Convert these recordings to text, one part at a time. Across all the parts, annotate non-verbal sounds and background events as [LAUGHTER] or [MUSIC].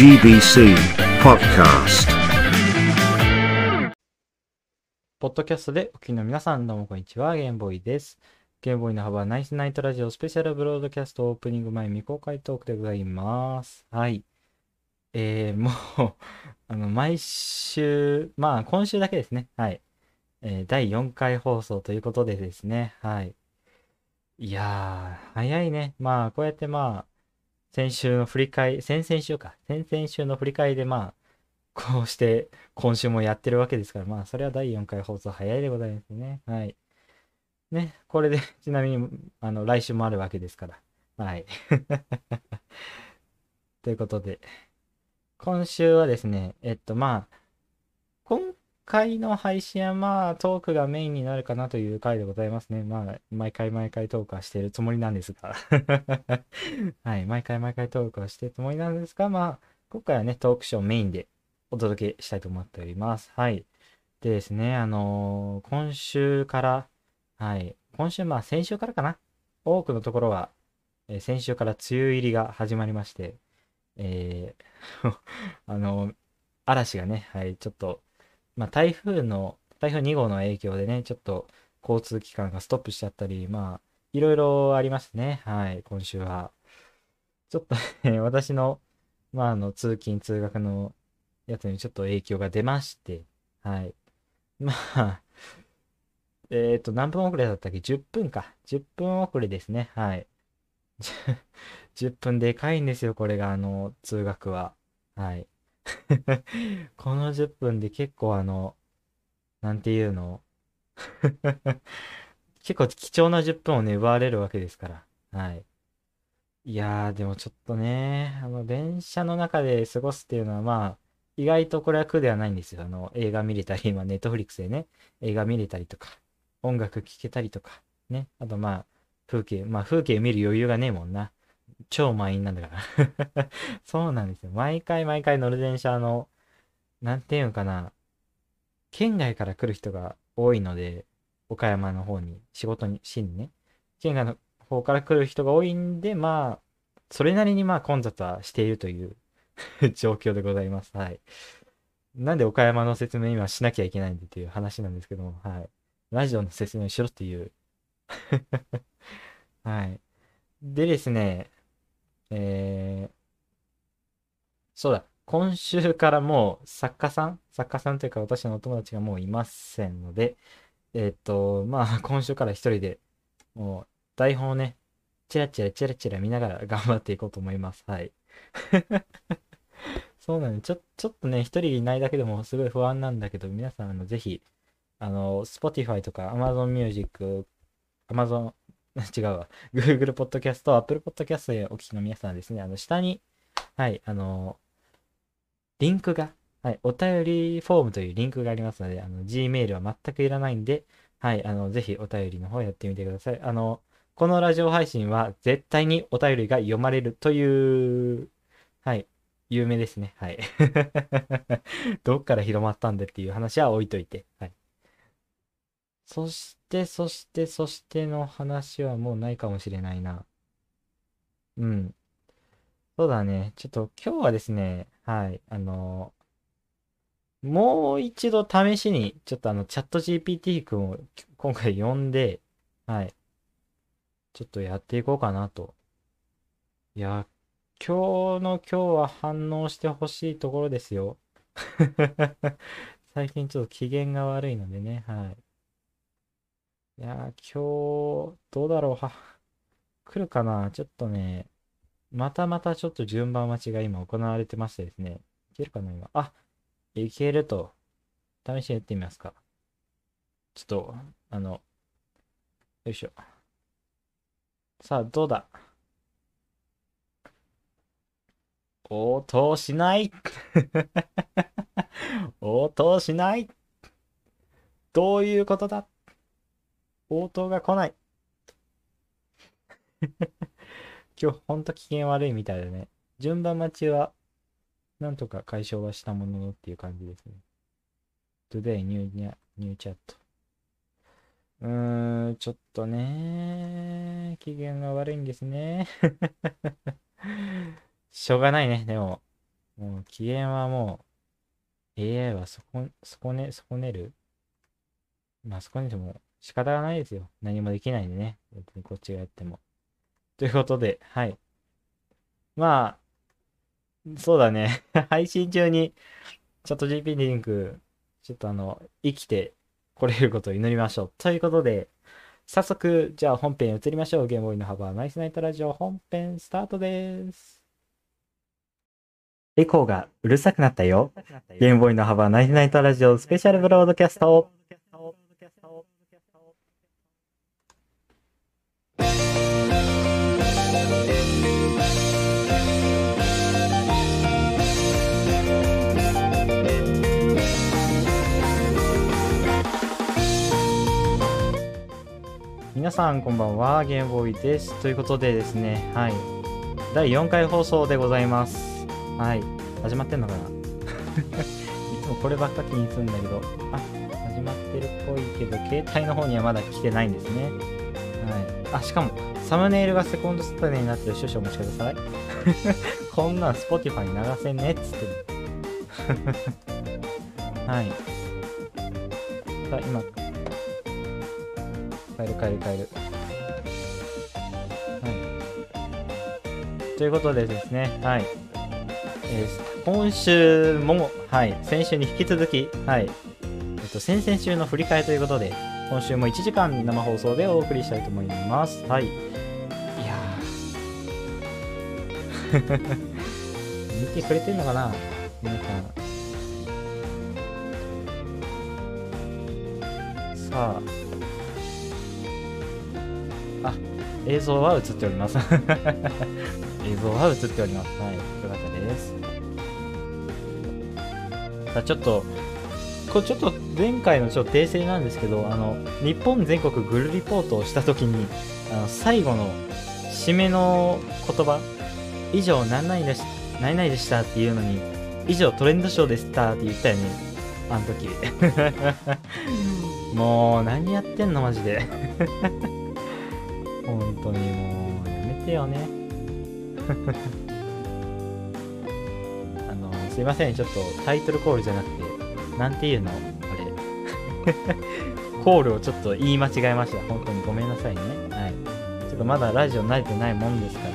GBC Podcast. ポッドキャストでお聞きの皆さん、どうもこんにちは。ゲームボーイです。ゲームボーイの幅はナイスナイトラジオスペシャルブロードキャストオープニング前未公開トークでございます。はい。えー、[LAUGHS] もう、あの、毎週、まあ、今週だけですね。はい。えー第4回放送ということでですね。はい。いやー、早いね。まあ、こうやってまあ、先週の振り返り、先々週か。先々週の振り返りでまあ、こうして今週もやってるわけですから、まあ、それは第4回放送早いでございますね。はい。ね、これで、ちなみに、あの、来週もあるわけですから。はい。[LAUGHS] ということで、今週はですね、えっと、まあ、今回の配信はまあ、トークがメインになるかなという回でございますね。まあ、毎回毎回トークはしてるつもりなんですが。[LAUGHS] はい、毎回毎回トークはしてるつもりなんですが、まあ、今回はね、トークショーメインでお届けしたいと思っております。はい。でですね、あのー今週から、はい、今週、まあ先週からかな。多くのところは、えー先週から梅雨入りが始まりまして、えー [LAUGHS] あの嵐がね、はい、ちょっと、まあ台風の、台風2号の影響でね、ちょっと交通機関がストップしちゃったり、まあ、いろいろありますね。はい、今週は。ちょっとね、[LAUGHS] 私の、まあ、あの、通勤、通学のやつにちょっと影響が出まして、はい。まあ、[LAUGHS] えっと、何分遅れだったっけ ?10 分か。10分遅れですね。はい。[LAUGHS] 10分でかいんですよ、これが、あの、通学は。はい。[LAUGHS] この10分で結構あの、なんていうの？[LAUGHS] 結構貴重な10分をね、奪われるわけですから。はい。いやー、でもちょっとね、あの、電車の中で過ごすっていうのは、まあ、意外とこれは苦ではないんですよ。あの、映画見れたり、今、ネットフリックスでね、映画見れたりとか、音楽聴けたりとか、ね。あと、まあ、風景、まあ、風景見る余裕がねえもんな。超満員なんだから。[LAUGHS] そうなんですよ。毎回毎回乗る電車の、なんていうのかな、県外から来る人が多いので、岡山の方に、仕事に、しにね、県外の方から来る人が多いんで、まあ、それなりにまあ混雑はしているという [LAUGHS] 状況でございます。はい。なんで岡山の説明今しなきゃいけないんだっていう話なんですけども、はい。ラジオの説明しろっていう。[LAUGHS] はい。でですね、えー、そうだ、今週からもう作家さん、作家さんというか私のお友達がもういませんので、えーっと、まあ [LAUGHS] 今週から一人でもう台本をね、チラチラチラチラ見ながら頑張っていこうと思います。はい。[LAUGHS] そうなんで、ちょ、ちょっとね、一人いないだけでもすごい不安なんだけど、皆さん、あの、ぜひ、あの、Spotify とか Amazon Music、Amazon、[LAUGHS] 違うわ、Google Podcast、Apple Podcast でお聞きの皆さんはですね、あの、下に、はい、あの、リンクが、はい、お便りフォームというリンクがありますので、あの、Gmail は全くいらないんで、はい、あの、ぜひお便りの方やってみてください。あの、このラジオ配信は絶対にお便りが読まれるという、はい、有名ですね。はい。[LAUGHS] どっから広まったんでっていう話は置いといて。はい。そしして、そして、そしての話はもうないかもしれないな。うん。そうだね。ちょっと今日はですね、はい、あの、もう一度試しに、ちょっとあの、チャット GPT 君を今回呼んで、はい、ちょっとやっていこうかなと。いや、今日の今日は反応してほしいところですよ。[LAUGHS] 最近ちょっと機嫌が悪いのでね、はい。いやー、今日、どうだろう、は、来るかなちょっとね、またまたちょっと順番待ちが今行われてましてですね。いけるかな今。あ、いけると。試しにやってみますか。ちょっと、あの、よいしょ。さあ、どうだ応答しない [LAUGHS] 応答しないどういうことだ応答が来ない [LAUGHS] 今日ほんと機嫌悪いみたいだね。順番待ちはなんとか解消はしたもののっていう感じですね。Today new, new chat. うーん、ちょっとね、機嫌が悪いんですね。[LAUGHS] しょうがないね、でも。もう機嫌はもう AI はそこ、そこね、損ねる？まあそこにでも仕方がないですよ。何もできないんでね。別にこっちがやっても。ということで、はい。まあ、そうだね。[LAUGHS] 配信中に、チャット GP リンク、ちょっとあの、生きてこれることを祈りましょう。ということで、早速、じゃあ本編移りましょう。ゲームボーイの幅ナイスナイトラジオ本編スタートです。エコーがうるさくなったよ。ゲームボーイの幅ナイスナイトラジオスペシャルブロードキャスト。皆さんこんばんは、ゲームボーイです。ということでですね、はい。第4回放送でございます。はい。始まってんのかな？[LAUGHS] いつもこればっか気にするんだけど、あ、始まってるっぽいけど、携帯の方にはまだ来てないんですね。はい。あ、しかも、サムネイルがセコンドスタデになってる少々お待ちください。[LAUGHS] こんなん Spotify に流せんねっつってる。[LAUGHS] はい。さあ、今、変える変える変える。はい。ということでですね、はい。えー、今週も、はい、先週に引き続き、はい、えっと、先々週の振り替えということで、今週も1時間生放送でお送りしたいと思います。はい。いや [LAUGHS] 見てくれてんのかな？皆さん。さ、あ、映像は映っております。[LAUGHS] 映像は映っております。はい。よかったです。さあ、ちょっと、これちょっと前回のちょっと訂正なんですけど、あの、日本全国グルリポートをしたときに、あの、最後の締めの言葉、以上何々でし何々でしたっていうのに、以上トレンドショーでしたって言ったよね。あの時。[LAUGHS] もう、何やってんのマジで。よね。[LAUGHS] あの、すいません、ちょっとタイトルコールじゃなくて、なんていうの？これ。[LAUGHS] コールをちょっと言い間違えました。本当にごめんなさいね。はい。ちょっとまだラジオ慣れてないもんですから、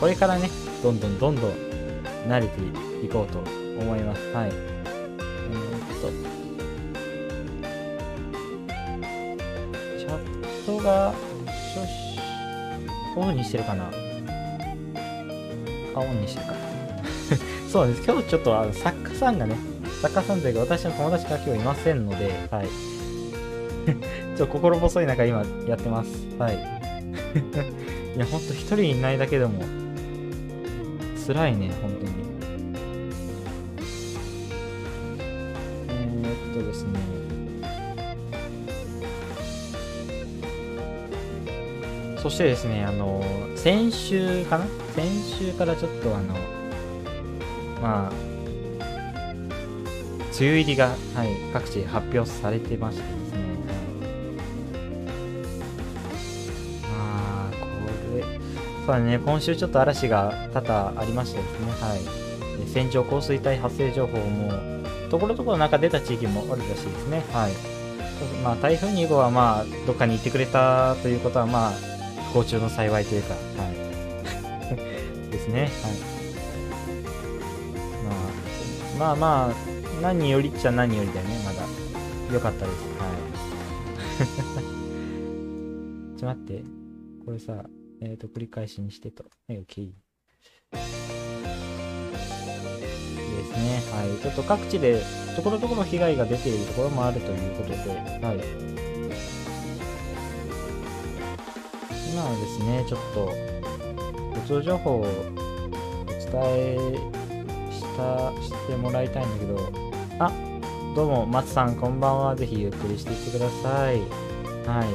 これからね、どんどんどんどん慣れていこうと思います。はい。えー、っと、チャットが、オンにしてるかなあ、オンにしてるか。[LAUGHS] そうです。今日ちょっとあの作家さんがね、作家さんというか私の友達が今日いませんので、はい。[LAUGHS] ちょっと心細い中今やってます。はい。[LAUGHS] いや、ほんと一人いないだけでも、辛いね、本当に。えー、っとですね。そしてですね、あの、先週かな？先週からちょっとあの、まあ、梅雨入りが、はい、各地発表されてましてですね、まあ、これ、そうだね、今週ちょっと嵐が多々ありましてですね、はい。線状降水帯発生情報も、ところどころなんか出た地域もあるらしいですね、はい。まあ、台風2号はまあ、どっかに行ってくれたということは、まあ、不幸中の幸いというか、はい。[LAUGHS] ですね。はい。まあ、まあまあ、何よりっちゃ何よりだよね、まだ。よかったです。はい。[LAUGHS] ちょっと待って。これさ、えっ、ー、と、繰り返しにしてと。はい、OK。ですね。はい。ちょっと各地で、ところどころ被害が出ているところもあるということで、はい。今はですね、ちょっと、交通情報をお伝えした、してもらいたいんだけど、あ、どうも、松さん、こんばんは。ぜひゆっくりしていってください。はい。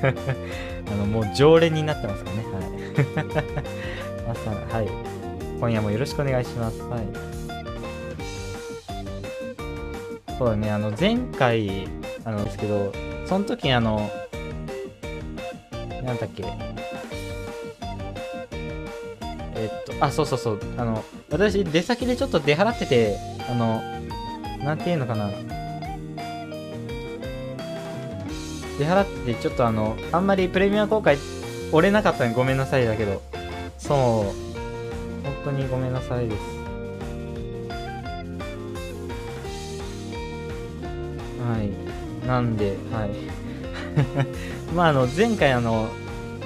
[LAUGHS] あの、もう常連になってますかね。はい。[LAUGHS] 松さん、はい。今夜もよろしくお願いします。はい。そうだね、あの、前回、あの、ですけど、その時あの、なんだっけえっと、あ、そうそうそう、あの、私、出先でちょっと出払ってて、あの、なんていうのかな。出払ってて、ちょっとあの、あんまりプレミア公開、折れなかったのごめんなさいだけど、そう、本当にごめんなさいです。はい。なんで、はい。まあ、あの、前回あの、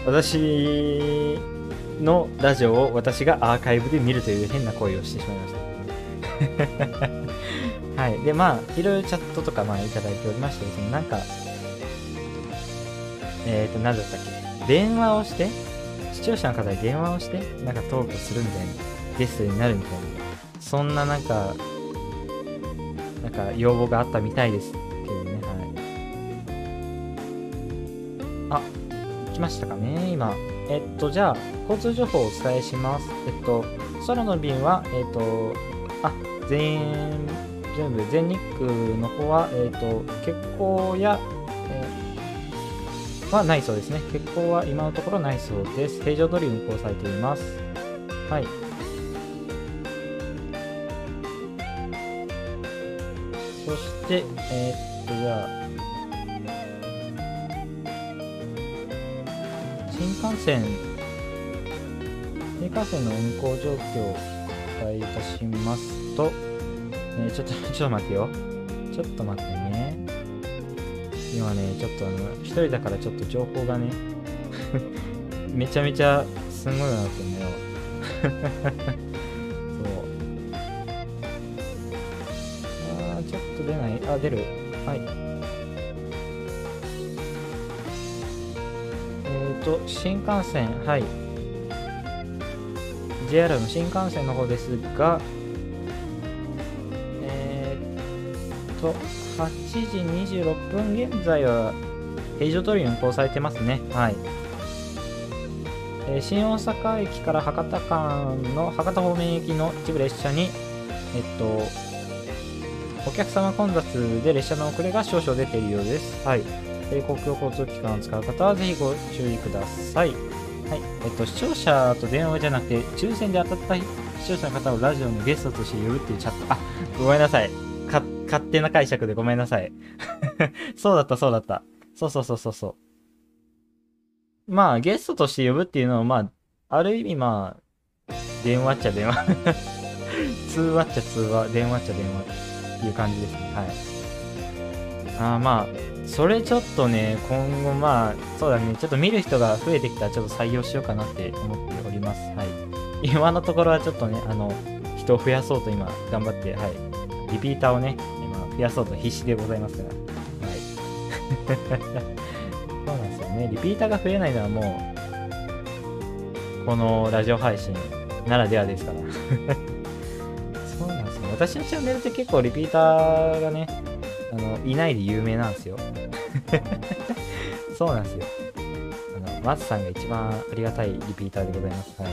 私のラジオを私がアーカイブで見るという変な行為をしてしまいました。[LAUGHS] はい。で、まあ、いろいろチャットとか、まあ、いただいておりましてですね、なんか、えっ、ー、と、何だったっけ？電話をして、視聴者の方に電話をして、なんかトークするみたいな、ゲストになるみたいな、そんななんか、なんか要望があったみたいですましたかね、今。えっと、じゃあ、交通情報をお伝えします。えっと、空の便は、えっと、あ、全、全部、全日空の方は、えっと、欠航や、え、はないそうですね。欠航は今のところないそうです。平常通り運行されています。はい。そして、え、っと、じゃあ、新幹線、新幹線の運行状況をお伝えいたしますと、え、ちょっと、[LAUGHS] ちょっと待ってよ。ちょっと待ってね。今ね、ちょっとあの、一人だからちょっと情報がね、[LAUGHS] めちゃめちゃすごいなってんだよ。[LAUGHS] そう。あー、ちょっと出ない。あ、出る。はい。と、新幹線、はい。JR の新幹線の方ですが、えー、っと、8時26分現在は平常通り運行されてますね。はい。えー、新大阪駅から博多間の博多方面行きの一部列車に、えっと、お客様混雑で列車の遅れが少々出ているようです。はい。え公共交通機関を使う方はぜひご注意ください。はい。えっと、視聴者と電話じゃなくて、抽選で当たった視聴者の方をラジオのゲストとして呼ぶっていうチャット、あ、ごめんなさい。か、勝手な解釈でごめんなさい。[LAUGHS] そうだった、そうだった。そうそうそうそうそう。まあ、ゲストとして呼ぶっていうのは、まあ、ある意味まあ、電話っちゃ電話 [LAUGHS] 通話っちゃ通話、電話っちゃ電話っていう感じですね。はい。あまあ、それちょっとね、今後まあ、そうだね、ちょっと見る人が増えてきたらちょっと採用しようかなって思っております。はい。今のところはちょっとね、あの、人を増やそうと今、頑張って、はい。リピーターをね、今、増やそうと必死でございますから。はい。[LAUGHS] そうなんですよね。リピーターが増えないのはもう、このラジオ配信ならではですから。[LAUGHS] そうなんですよ。私のチャンネルって結構リピーターがね、あの、いないで有名なんですよ。[LAUGHS] そうなんですよ。あの、松さんが一番ありがたいリピーターでございます。はい。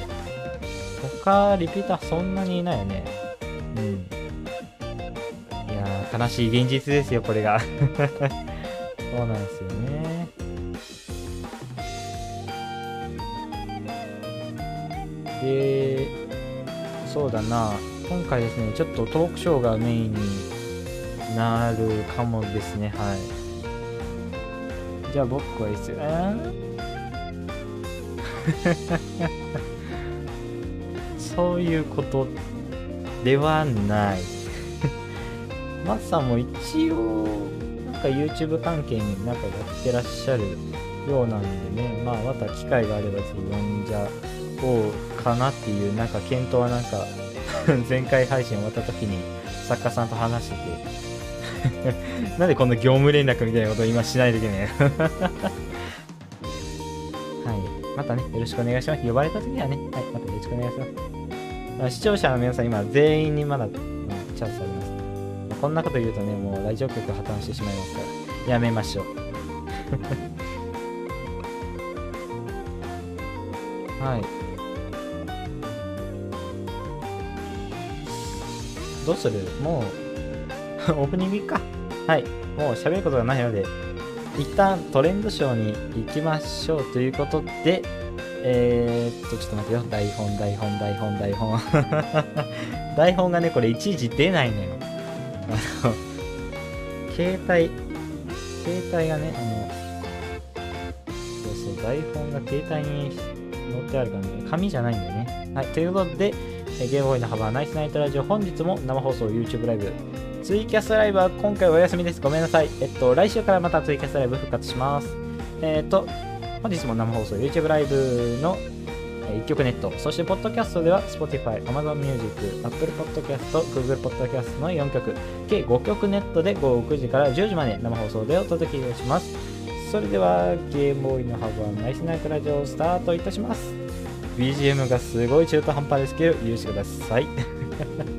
他、リピーターそんなにいないよね。うん。いやー、悲しい現実ですよ、これが。[LAUGHS] そうなんですよね。で、そうだな。今回ですね、ちょっとトークショーがメインになるかもですねはい。じゃあ僕はいいっすよ。[LAUGHS] そういうことではない。[LAUGHS] マッさんも一応なんか YouTube 関係になんかやってらっしゃるようなんでね。まあまた機会があればぜひ呼んじゃおうかなっていうなんか検討はなんか [LAUGHS] 前回配信終わった時に作家さんと話してて [LAUGHS] なんでこんな業務連絡みたいなことを今しないといけない [LAUGHS] はい。またね、よろしくお願いします。呼ばれた時はね、はい、またよろしくお願いします。視聴者の皆さん、今、全員にまだ、うん、チャンスあります。こんなこと言うとね、もうラジオ局破綻してしまいますから、やめましょう。[LAUGHS] はい。どうする？もう、オープニングいっか。はい。もう喋ることがないので、一旦トレンドショーに行きましょうということで、えー、っと、ちょっと待ってよ。台本、台本、台本、台本。[LAUGHS] 台本がね、これいちいち出ないのよ。あの、携帯、携帯がね、あの、そうそう、台本が携帯に載ってあるからね、紙じゃないんだよね。はい、ということで、えゲームボーイの幅ナイスナイトラジオ、本日も生放送 YouTube ライブ、ツイキャスライブは今回お休みです。ごめんなさい。えっと、来週からまたツイキャスライブ復活します。えっと、本日も生放送 YouTube ライブの1曲ネット、そしてポッドキャストでは Spotify、Amazon Music、Apple Podcast、Google Podcast の4曲、計5曲ネットで午後9時から10時まで生放送でお届けします。それではゲームボーイのハブはナイスナイトラジオをスタートいたします。BGM がすごい中途半端ですけど、許してください。[LAUGHS]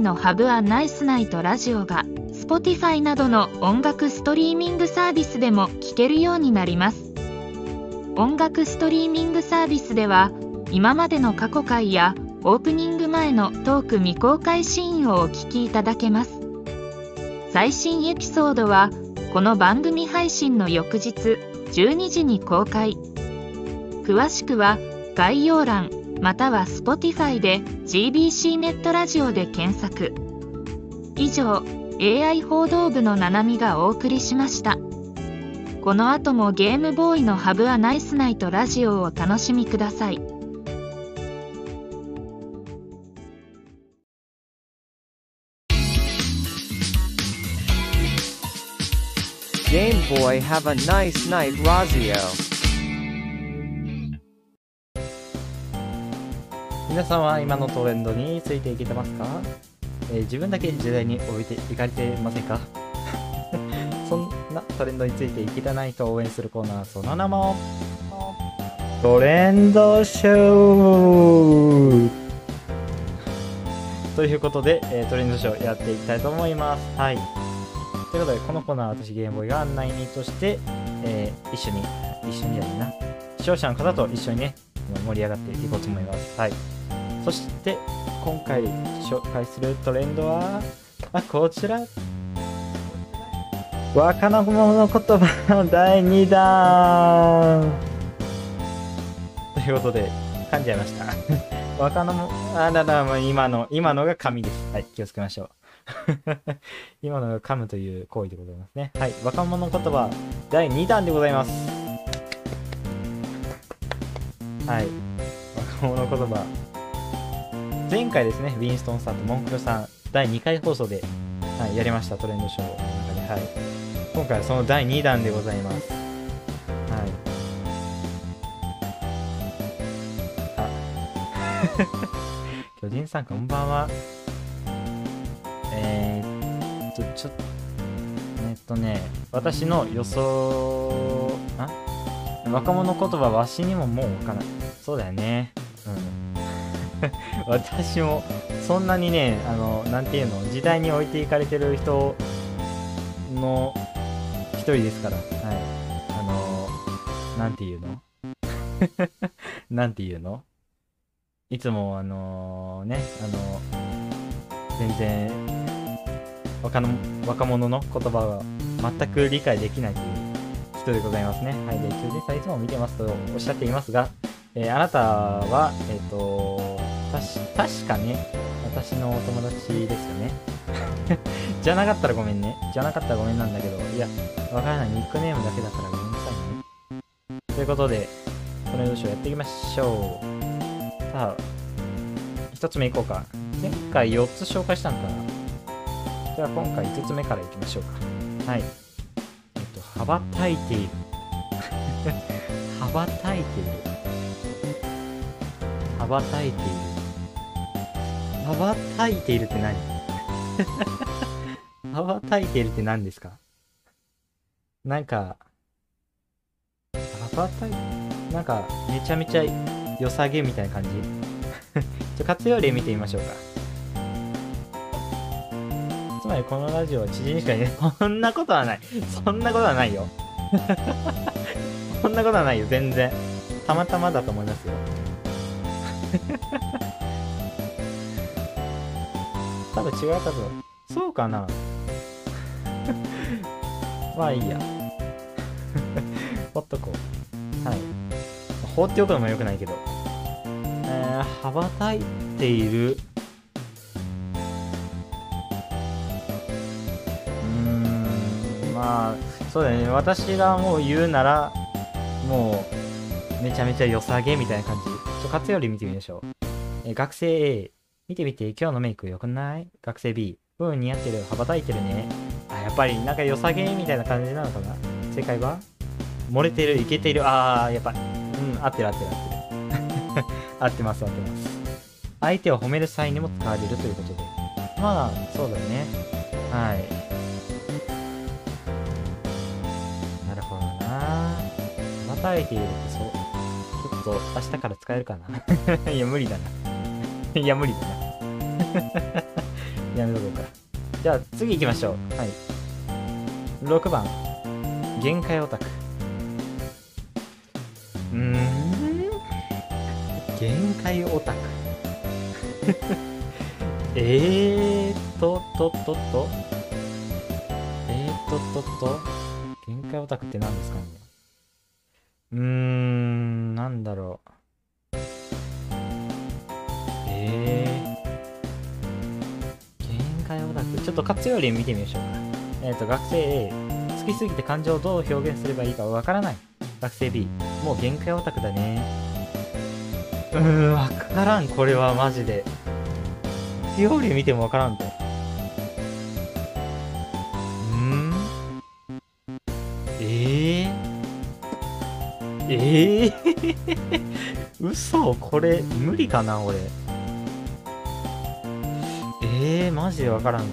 のハブアナイスナイトラジオが Spotify などの音楽ストリーミングサービスでも聴けるようになります。音楽ストリーミングサービスでは今までの過去回やオープニング前のトーク未公開シーンをお聞きいただけます。最新エピソードはこの番組配信の翌日12時に公開。詳しくは概要欄または Spotify で GBC ネットラジオで検索。以上 AI 報道部のななみがお送りしました。この後もゲームボーイのハブアナイスナイトラジオをお楽しみください。Game Boy have a nice night Razio. 皆さんは今のトレンドについていけてますか、えー自分だけ時代に置いていかれてませんか？[LAUGHS] そんなトレンドについていけたないと応援するコーナー、その名も、トレンドショーということで、えートレンドショーやっていきたいと思います。はい。ということで、このコーナーは私、ゲームボーイが案内人として、えー一緒に、一緒にやるな。視聴者の方と一緒にね、盛り上がっていこうと思います。はい。そして、今回紹介するトレンドは、あ、こちら。若者の言葉の第2弾ということで、噛んじゃいました。若者、あらら、今の、今のが神です。はい、気をつけましょう。[LAUGHS] 今のが噛むという行為でございますね。はい、若者言葉第2弾でございます。はい、若者言葉。前回ですね、ウィンストンさんとモンクルさん、第2回放送で、はい、やりました、トレンドショーの中で。はい。今回はその第2弾でございます。はい。あ。[LAUGHS] 巨人さん、こんばんは。えーっと、ちょっと、えっとね、私の予想、あ？若者言葉、わしにももうわからない。そうだよね。[LAUGHS] 私も、そんなにね、あの、なんていうの、時代に置いていかれてる人の一人ですから。はい。あの、なんていうの？[LAUGHS] なんていうの？いつも、あのね、あの、全然、若の若者の言葉が全く理解できないという人でございますね。はい。で、求人さんいつも見てますとおっしゃっていますが、えーあなたは、えっ、と、確かね、私のお友達ですよね。[LAUGHS] じゃなかったらごめんね。じゃなかったらごめんなんだけど、いや、わからない。ニックネームだけだからごめんなさいね。ということで、この話をやっていきましょう。さあ、一つ目いこうか。前回4つ紹介したんかな。じゃあ今回5つ目からいきましょうか。はい。えっと、羽ばたいている。羽ばたいている。羽ばたいている。羽ばたいているって何？[LAUGHS] 羽ばたいているって何ですか？なんか、羽ばたいなんかめちゃめちゃ良さげみたいな感じ？[LAUGHS] ちょ活用例見てみましょうか。つまりこのラジオは知人しかいない。[LAUGHS] そんなことはない。そんなことはないよ。そんなことはないよ全然。たまたまだと思いますよ。多分違う多分。そうかな？[LAUGHS] まあいいや。[LAUGHS] ほっとこう。はい。放っておくのもよくないけど。えー、羽ばたいている。うんまあそうだね。私がもう言うならもうめちゃめちゃ良さげみたいな感じ。ちょ活用例見てみましょう、え学生 A 見てみて今日のメイク良くない？学生 B うん似合ってる。羽ばたいてるね。あやっぱりなんか良さげみたいな感じなのかな？正解は？漏れてるいけてる。あーやっぱうん合ってる合ってる合ってる。[LAUGHS] 合ってます合ってます。相手を褒める際にも使われるということで。まあそうだよね。はい。なるほどな。羽ばたいているってそう。ちょっと明日から使えるかな？[LAUGHS] いや無理だな。[LAUGHS] いや無理だな。[LAUGHS] やめとこうか。じゃあ次行きましょう。はい。6番。限界オタク。うーん。限界オタク。[LAUGHS] えーっとととと。えーっととと。限界オタクって何ですかね。うーん。なんだろう。えー限界オタクちょっと活用例見てみましょうかえーと学生 A 好きすぎて感情をどう表現すればいいかわからない。学生 B もう限界オタクだね。うーんわからんこれはマジで。活用例見てもわからんと。うん？えー、えー、[LAUGHS] 嘘これ無理かな俺。えー、マジでわからんぞ。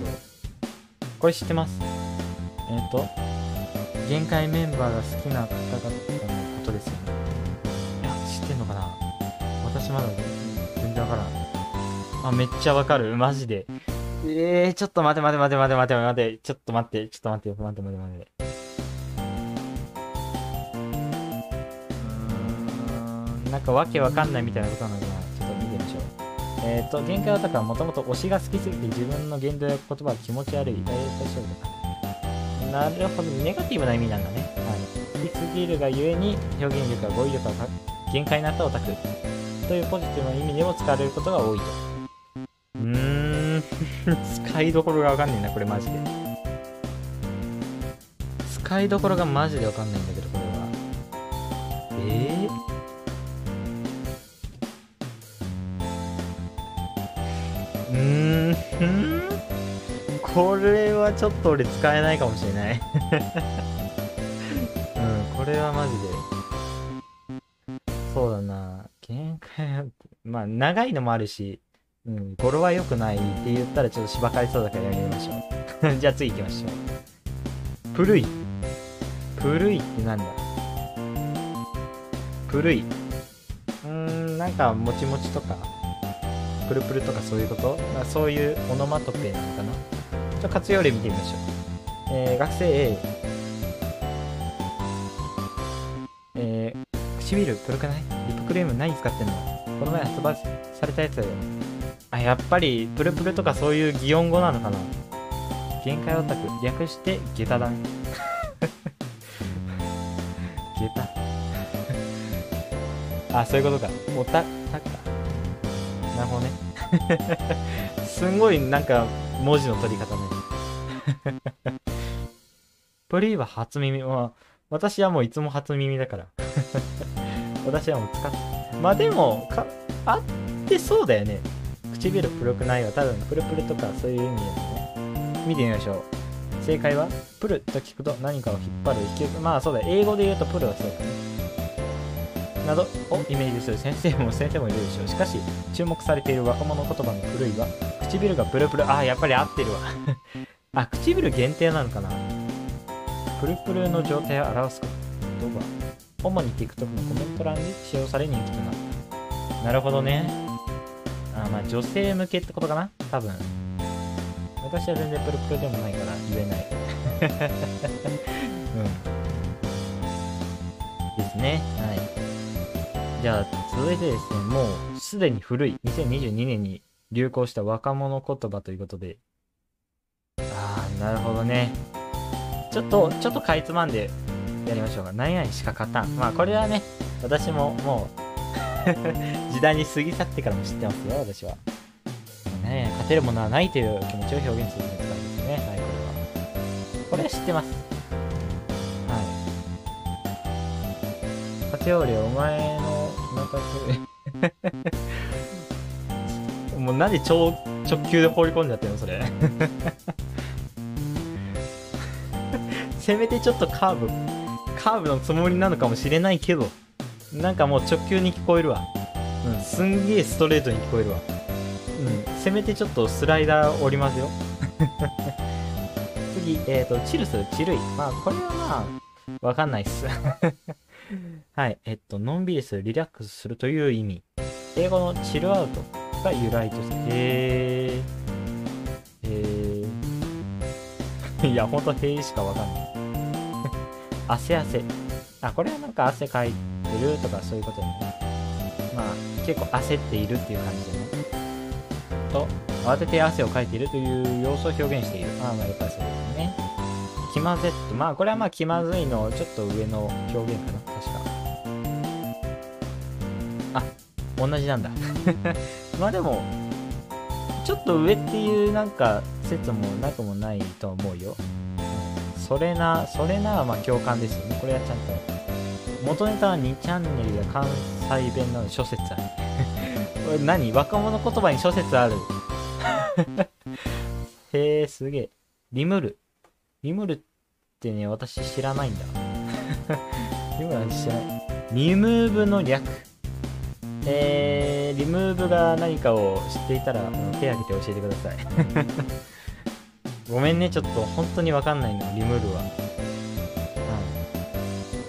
これ知ってます？えっ、と限界メンバーが好きな方々のことですよね。いや知ってんのかな？私まだ全然わからん。あめっちゃわかる。マジで。えー、ちょっと待て待て待て待て待て待てちょっと待って。ちょっと待って待って待て待て。うんなんかわけわかんないみたいなことなのかな。えっ、と限界オタクはもともと推しが好きすぎて自分の言動や言葉が気持ち悪いダイエットかなるほど、ネガティブな意味なんだね。はい。好きすぎるがゆえに表現力や語彙力が限界になったオタクというポジティブな意味でも使われることが多いと。うーん、[LAUGHS] 使いどころがわかんねえな、これマジで。使いどころがマジでわかんないんだけど、これは。えー、これはちょっと俺使えないかもしれない。[LAUGHS] うん、これはマジで。そうだな。限界、まあ、長いのもあるし、うん、語呂は良くないって言ったらちょっとしばかりそうだからやめましょう。[LAUGHS] じゃあ次行きましょう。プルイ。プルイってなんだ？プルイ。うーん、なんか、もちもちとか、プルプルとかそういうこと？あそういうオノマトペなのかな？ちょっと活用例見てみましょう。えー、学生 A。えー、唇黒くない？リップクリーム何使ってんの？この前発売されたやつだよ。あ、やっぱり、プルプルとかそういう擬音語なのかな？限界オタク。略して、ゲタだね。[LAUGHS] ゲタ。[LAUGHS] あ、そういうことか。オタ、タか。なるほどね。[LAUGHS] すんごいなんか文字の取り方ね。プリーは初耳。まあ、私はもういつも初耳だから。[LAUGHS] 私はもう使っまあでも、か、あってそうだよね。唇黒くないは多分プルプルとかそういう意味だよね。見てみましょう。正解は、プルと聞くと何かを引っ張る、引き寄せ、まあそうだ、英語で言うとプルはそうだね。などをイメージする先生も先生もいるでしょう。しかし、注目されている若者言葉の古いは、唇がプルプル、あ、やっぱり合ってるわ。[LAUGHS] あ、唇限定なのかなプルプルの状態を表す言葉。主に TikTok のコメント欄で使用され人気となった。なるほどね。あまあ女性向けってことかな多分。私は全然プルプルでもないから言えない。[LAUGHS] うん。ですね。はい。じゃあ、続いてですね、もうすでに古い2022年に流行した若者言葉ということで。ああ、なるほどね。ちょっと、ちょっとかいつまんでやりましょうか。何々しか勝たん。まあ、これはね、私ももう [LAUGHS] 時代に過ぎ去ってからも知ってますよ、私は。何々勝てるものはないという気持ちを表現するのに使うんですね。はい、これは。これは知ってます。はい。勝ており、お前の [LAUGHS] もうなんで超直球で放り込んじゃってるのそれ。[LAUGHS] せめてちょっとカーブ、カーブのつもりなのかもしれないけど、なんかもう直球に聞こえるわ。うん、すんげえストレートに聞こえるわ。うん、せめてちょっとスライダー折りますよ。[LAUGHS] 次、えっ、ー、と、チルする、チルい。まあ、これはまあ、わかんないっす。はい、えっと、のんびりする、リラックスするという意味。英語のチルアウトが由来として、へー、へー。いや、ほんと、へーしかわかんない。[LAUGHS] 汗汗。あ、これはなんか汗かいてるとかそういうことね。まあ、結構焦っているっていう感じでね。と、慌てて汗をかいているという様子を表現している。ああ、まあやっぱりそうですね。気まぜっと。まあこれはまあ気まずいのちょっと上の表現かな。確か。あ、同じなんだ。[LAUGHS] まあでも、ちょっと上っていうなんか説もなくもないと思うよ。それな、それならまあ共感ですよね。これはちゃんと。元ネタは2チャンネルや関西弁など諸説ある。[LAUGHS] これ何？若者言葉に諸説ある。[LAUGHS] へえ、すげえ。リムル。リムルってね、私知らないんだ。[LAUGHS] リムル私知らない。リムーブの略。えー、リムーブが何かを知っていたら、手挙げて教えてください。[LAUGHS] ごめんね、ちょっと本当にわかんないの、リムールは。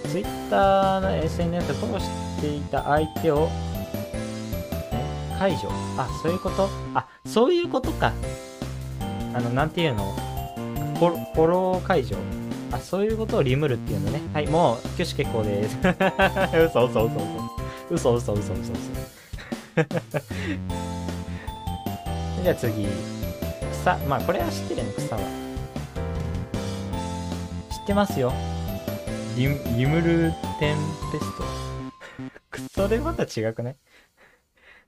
ツイッターの SNS でフォローしていた相手を、ね、解除。あ、そういうこと？あ、そういうことか。あの、なんていうの？フォフォロー解除。あ、そういうことをリムルっていうのね。はい、もう、挙手結構です。嘘嘘嘘嘘。嘘嘘嘘嘘嘘。[LAUGHS] じゃあ次。草。まあ、これは知ってるよね、草は。知ってますよ。リムリムルテンペスト。[LAUGHS] それまた違くない？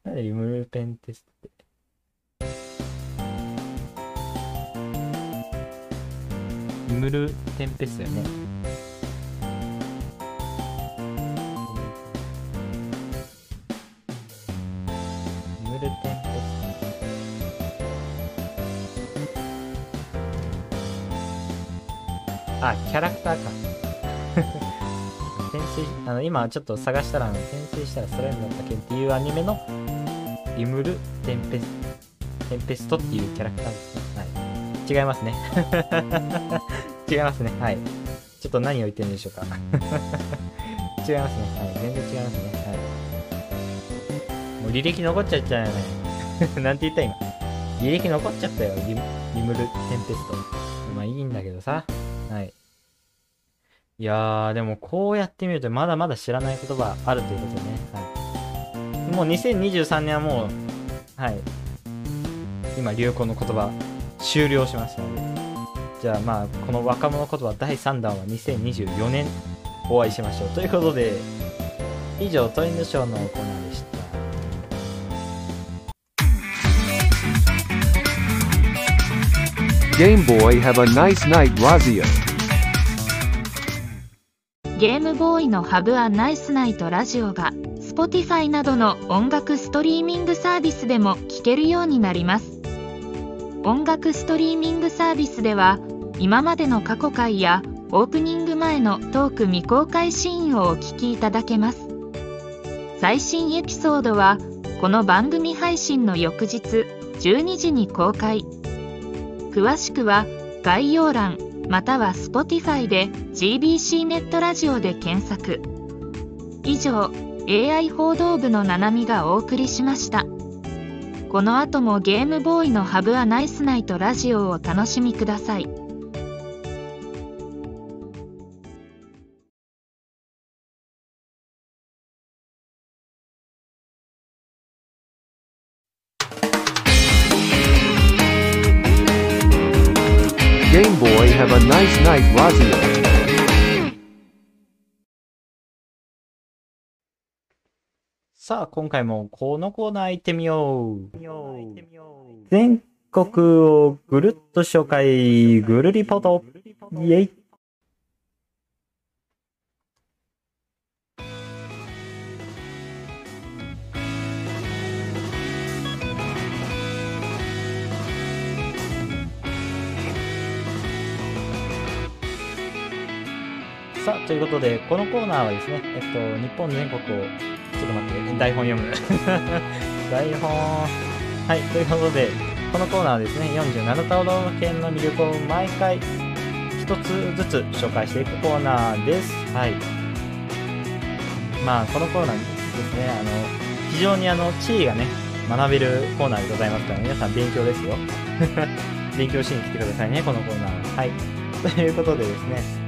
なんでリムルペンテストって？リムルテンペストよね。リムルテンペス。あ、キャラクターか。[LAUGHS] 転生あの今ちょっと探したらあの転生したらスライムだったけんっていうアニメのリムルテンペステンペストっていうキャラクターですね。はい。違いますね。違いますね。はい。ちょっと何を言ってるんでしょうか。[LAUGHS] 違いますね。はい。全然違いますね。はい。もう履歴残っちゃったよね。[LAUGHS] なんて言った今。履歴残っちゃったよ。リリムルテンペスト。まあいいんだけどさ。はい。いやー、でもこうやってみるとまだまだ知らない言葉あるということね。はい。もう2023年はもう、はい。今流行の言葉終了しましたので。じゃあまあ、この若者言葉第3弾は2024年お会いしましょう。ということで、以上トレンドショーのコーナーでした。Game Boy have a nice night Razio. ゲームボーイのハブアナイスナイトラジオが Spotify などの音楽ストリーミングサービスでも聴けるようになります音楽ストリーミングサービスでは今までの過去回やオープニング前のトーク未公開シーンをお聞きいただけます。最新エピソードはこの番組配信の翌日12時に公開。詳しくは概要欄または Spotify で GBC ネットラジオで検索。以上 AI 報道部のななみがお送りしました。この後もゲームボーイのハブはナイスナイトラジオをお楽しみください。さあ、今回もこのコーナー行ってみよう。全国をぐるっと紹介、ぐるりポート。イェイ。さあ、ということで、このコーナーはですね、えっと、日本全国を、ちょっと待って、台本読む。[LAUGHS] 台本。はい、ということで、このコーナーはですね、47都道府県の魅力を毎回一つずつ紹介していくコーナーです。はい。まあ、このコーナーですね、あの、非常にあの、地位がね、学べるコーナーでございますから、皆さん勉強ですよ。[LAUGHS] 勉強しに来てくださいね、このコーナー。はい。ということでですね、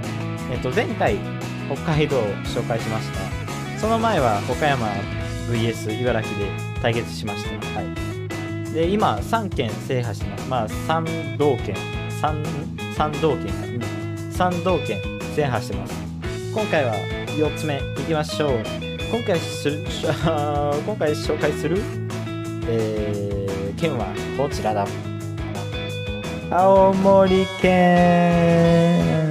えっと、前回、北海道を紹介しました。その前は、岡山 VS 茨城で対決しました。はい。で、今、3県制覇してます。まあ、3道県、3、3道県か、うん、3道県制覇してます。今回は4つ目いきましょう。今回する、[LAUGHS] 今回紹介する、えー、県はこちらだ。青森県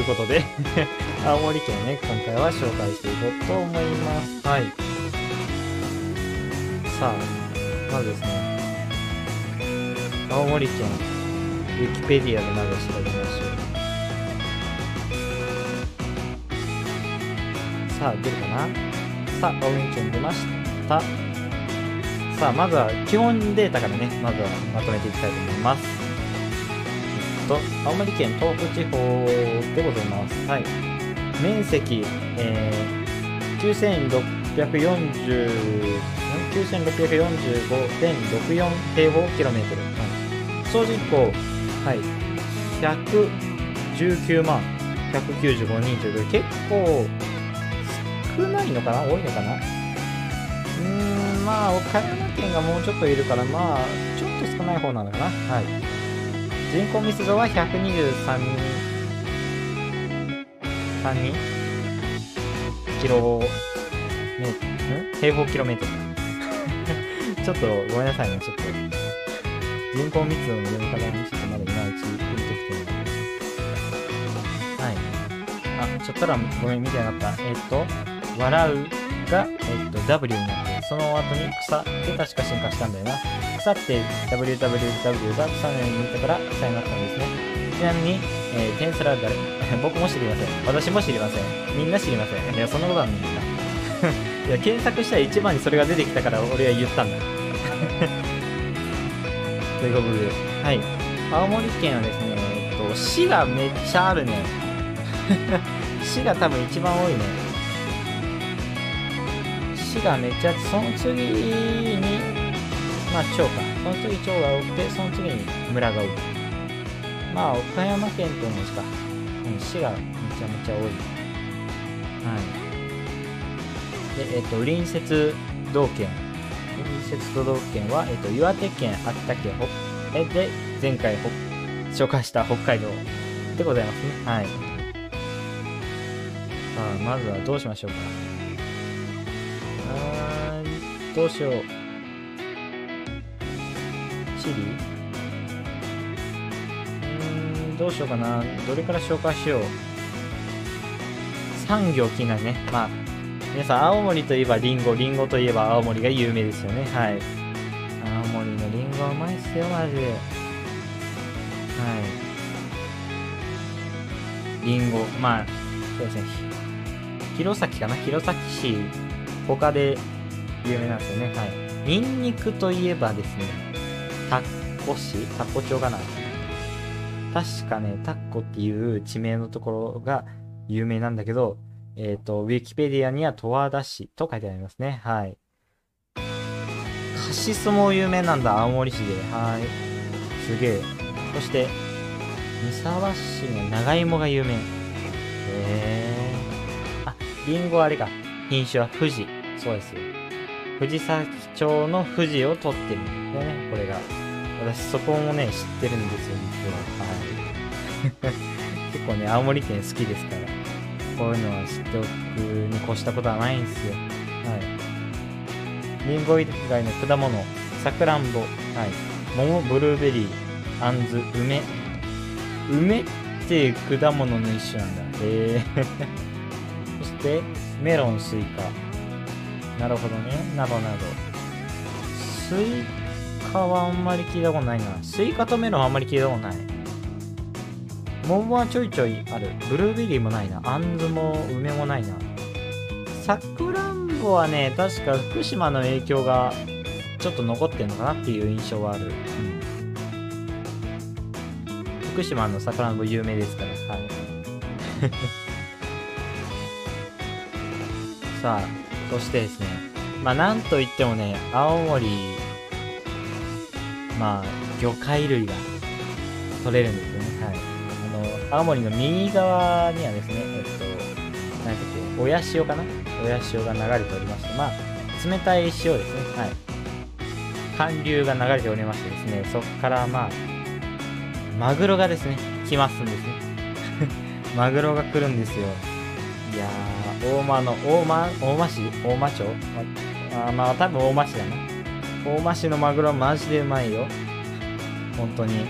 いうことで [LAUGHS] 青森県をね、今回は紹介していこうと思います。はい。さあ、まずですね、青森県、ウィキペディアでまず調べましょう。さあ、出るかな？さあ、青森県出ました。さあ、まずは基本データからね、まずはまとめていきたいと思います。と、青森県東部地方でございます。はい。面積、えー、9640、ん9645.64平方キロメートル。はい、総人口、はい。119万195人ということで、結構少ないのかな？多いのかな？うーん、まあ、岡山県がもうちょっといるから、まあ、ちょっと少ない方なのかな？はい。人口密度は123人、3人？キロメートル、ん？平方キロメートル？[LAUGHS] ちょっとごめんなさいね、ちょっと。人口密度の読み方にちょっとまだいまいちピンときてない。はい。あ、ちょっとらごめん、見てなかった。えっと、笑うが、えっと、W になって、その後に草で確か進化したんだよな。草って WWW が草のように見たから草になったんですね。ちなみに、えー、テンスラ誰僕も知りません。私も知りません。みんな知りません。いや、そんなことはないんだ。いや、検索したら一番にそれが出てきたから俺は言ったんだ。ということで、はい。青森県はですね、えっと、市がめっちゃあるね。市が多分一番多いね。市がめっちゃあって、その次に、まあ町か。その次町が多くて、その次に村が多い。まあ岡山県と同じか。うん、市がめちゃめちゃ多い。はい。で、えっと、隣接道県。隣接都道府県は、えっと、岩手県、秋田県、北えで、前回北紹介した北海道でございますね。はい。さあ、まずはどうしましょうか。あーどうしよう。チリうーん、どうしようかな。どれから紹介しよう。産業気になるね。まあ、皆さん、青森といえばリンゴ、リンゴといえば青森が有名ですよね。はい。青森のリンゴはうまいっすよ、マジで。はい。リンゴ、まあ、そうですね。弘前かな？弘前市、他で有名なんですよね。はい。ニンニクといえばですね、タッコ市タッコ町かな確かね、タッコっていう地名のところが有名なんだけど、えっ、と、ウィキペディアには十和田市と書いてありますね。はい。カシスも有名なんだ、青森市で。はい。すげえ。そして、三沢市には長芋が有名。へえ。あ、リンゴあれか。品種は富士。そうですよ。藤崎町の富士を取ってるんですよね、これが。私そこもね、知ってるんですよ、実は。はい。[LAUGHS] 結構ね、青森県好きですから。こういうのは知っておくに越したことはないんですよ。はい。リンゴ以外の果物、さくらんぼ、はい。桃、ブルーベリー、あんず、梅。梅っていう果物の一種なんだ。へえ。[LAUGHS] そして、メロン、スイカ。なるほどね。などなど。スイカはあんまり聞いたことないな。スイカとメロンはあんまり聞いたことない。桃はちょいちょいある。ブルーベリーもないな。あんずも梅もないな。さくらんぼはね、確か福島の影響がちょっと残ってんのかなっていう印象はある。うん、福島のさくらんぼ有名ですから。はい。[LAUGHS] さあ、そしてですね、まあなんといってもね、青森、まあ魚介類が取れるんですよね。はい。あの、青森の右側にはですね、えっと、なんだっけ、親潮かな？親潮が流れておりまして、まあ、冷たい潮ですね。はい。寒流が流れておりましてですね、そこからまあ、マグロがですね、来ますんですね。[LAUGHS] マグロが来るんですよ。いやー、大間の、大間、大間市？大間町？あまあ、多分大間市だな。大間市のマグロマジでうまいよ。本当に。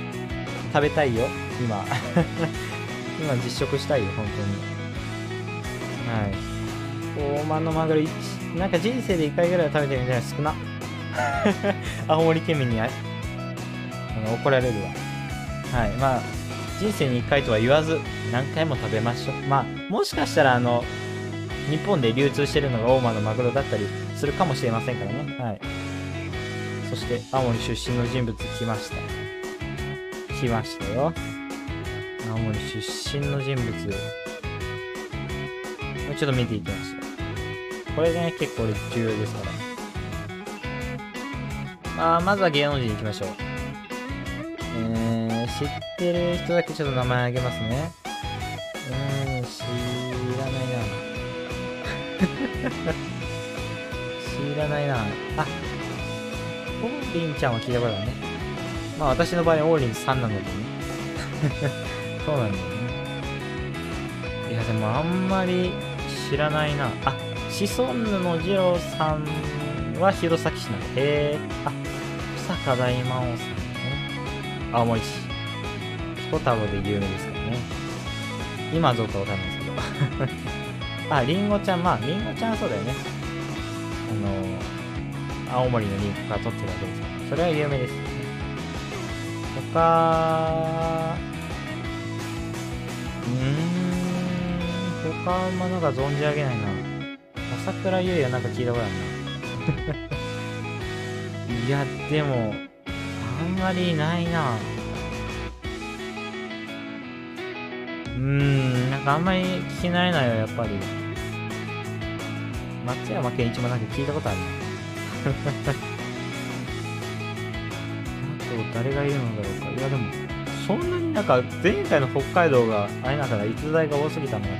食べたいよ、今。[LAUGHS] 今実食したいよ、本当に。はい。大間のマグロ、なんか人生で1回ぐらいは食べてるみたいな少な。[LAUGHS] 青森県民にあの怒られるわ。はい。まあ、人生に1回とは言わず、何回も食べましょう。まあ、もしかしたら、あの、日本で流通してるのが大間のマグロだったりするかもしれませんからね。はい。そして、青森出身の人物来ました。来ましたよ。青森出身の人物。ちょっと見ていきましょう。これね、結構重要ですから。まあ、まずは芸能人行きましょう。えー、知ってる人だけちょっと名前あげますね。うん、知らないな。あ、オーリンちゃんは聞いたことあるね。まあ私の場合、オーリンさんなのでね。[LAUGHS] そうなんだよね。いや、でもあんまり知らないな。あ、シソンヌの二郎さんは弘前市なんだ。へえ。あ、草加大魔王さんね。青森市。ピコ太郎で有名ですからね。今はどうかわかんないですけど。あ、リンゴちゃん、まあ、リンゴちゃんはそうだよね。あの、青森のリンゴから取ってるわけですから。それは有名ですよね。他、うーん、他はあんまなんか存じ上げないな。朝倉優也なんか聞いたことあるな。[LAUGHS] いや、でも、あんまりないな。うん、なんかあんまり聞き慣れないよ、やっぱり。松山健一もなんか聞いたことあるな。[LAUGHS] あと、誰がいるのだろうか。いや、でも、そんなになんか、前回の北海道が、あれだから、逸材が多すぎたのかな。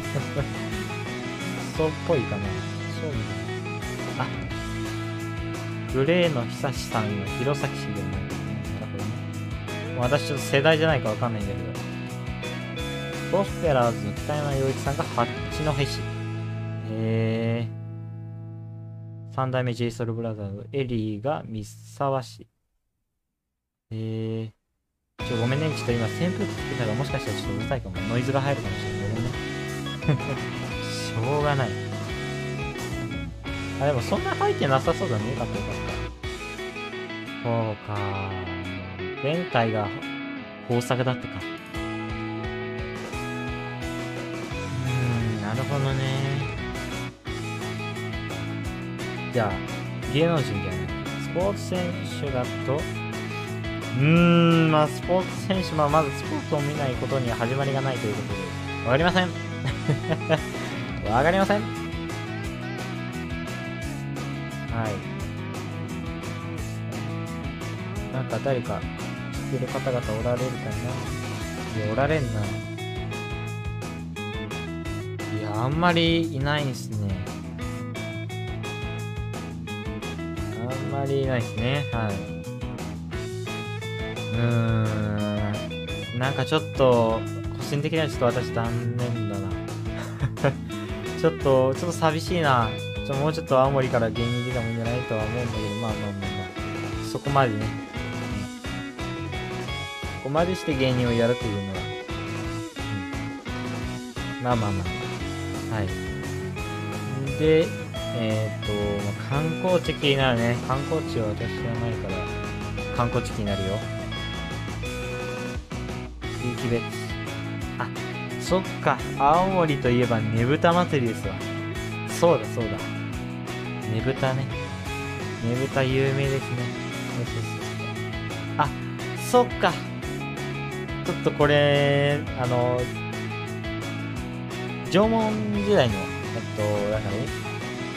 [LAUGHS] そうっぽいかな。そうみたいな。あ、グレーの久志さんが弘前市でもないけどね。多分ね。私ちょっと世代じゃないかわかんないんだけど。ゴスペラーズの北山洋一さんが八戸市。へー。三代目 j ソ o u l b r o t h e r エリーが三沢市。へー。ちょ、ごめんね。ちょっと今扇風機つけたらもしかしたらちょっとうるさいかも。ノイズが入るかもしれない。ごめんね。[LAUGHS] しょうがない。あ、でもそんな入ってなさそうだね。よかったよかった。そうか。前回が豊作だったか。なるほどね。じゃあ、芸能人じゃない。スポーツ選手だと、うーん、まあ、スポーツ選手はまずスポーツを見ないことには始まりがないということで、わかりません。[LAUGHS] わかりません。はい。なんか誰か知ってる方々おられるかな？いや、おられんな。あんまりいないんすね。あんまりいないですね。はい。うーん。なんかちょっと、個人的にはちょっと私残念だな。[LAUGHS] ちょっと、ちょっと寂しいな。ちょもうちょっと青森から芸人出たもんじゃないとは思うんだけど、まあまあまあまあ。そこまでね。うんここまでして芸人をやるというのは。うん、まあまあまあ。はい。で、えっ、と、まあ観光地気になるね。観光地は私知らないから、観光地気になるよ。いいきべあ、そっか。青森といえばねぶた祭りですわ。そうだそうだ。ねぶたね。ねぶた有名ですね。あ、そっか。ちょっとこれ、あの、縄文時代の、えっと、だからね、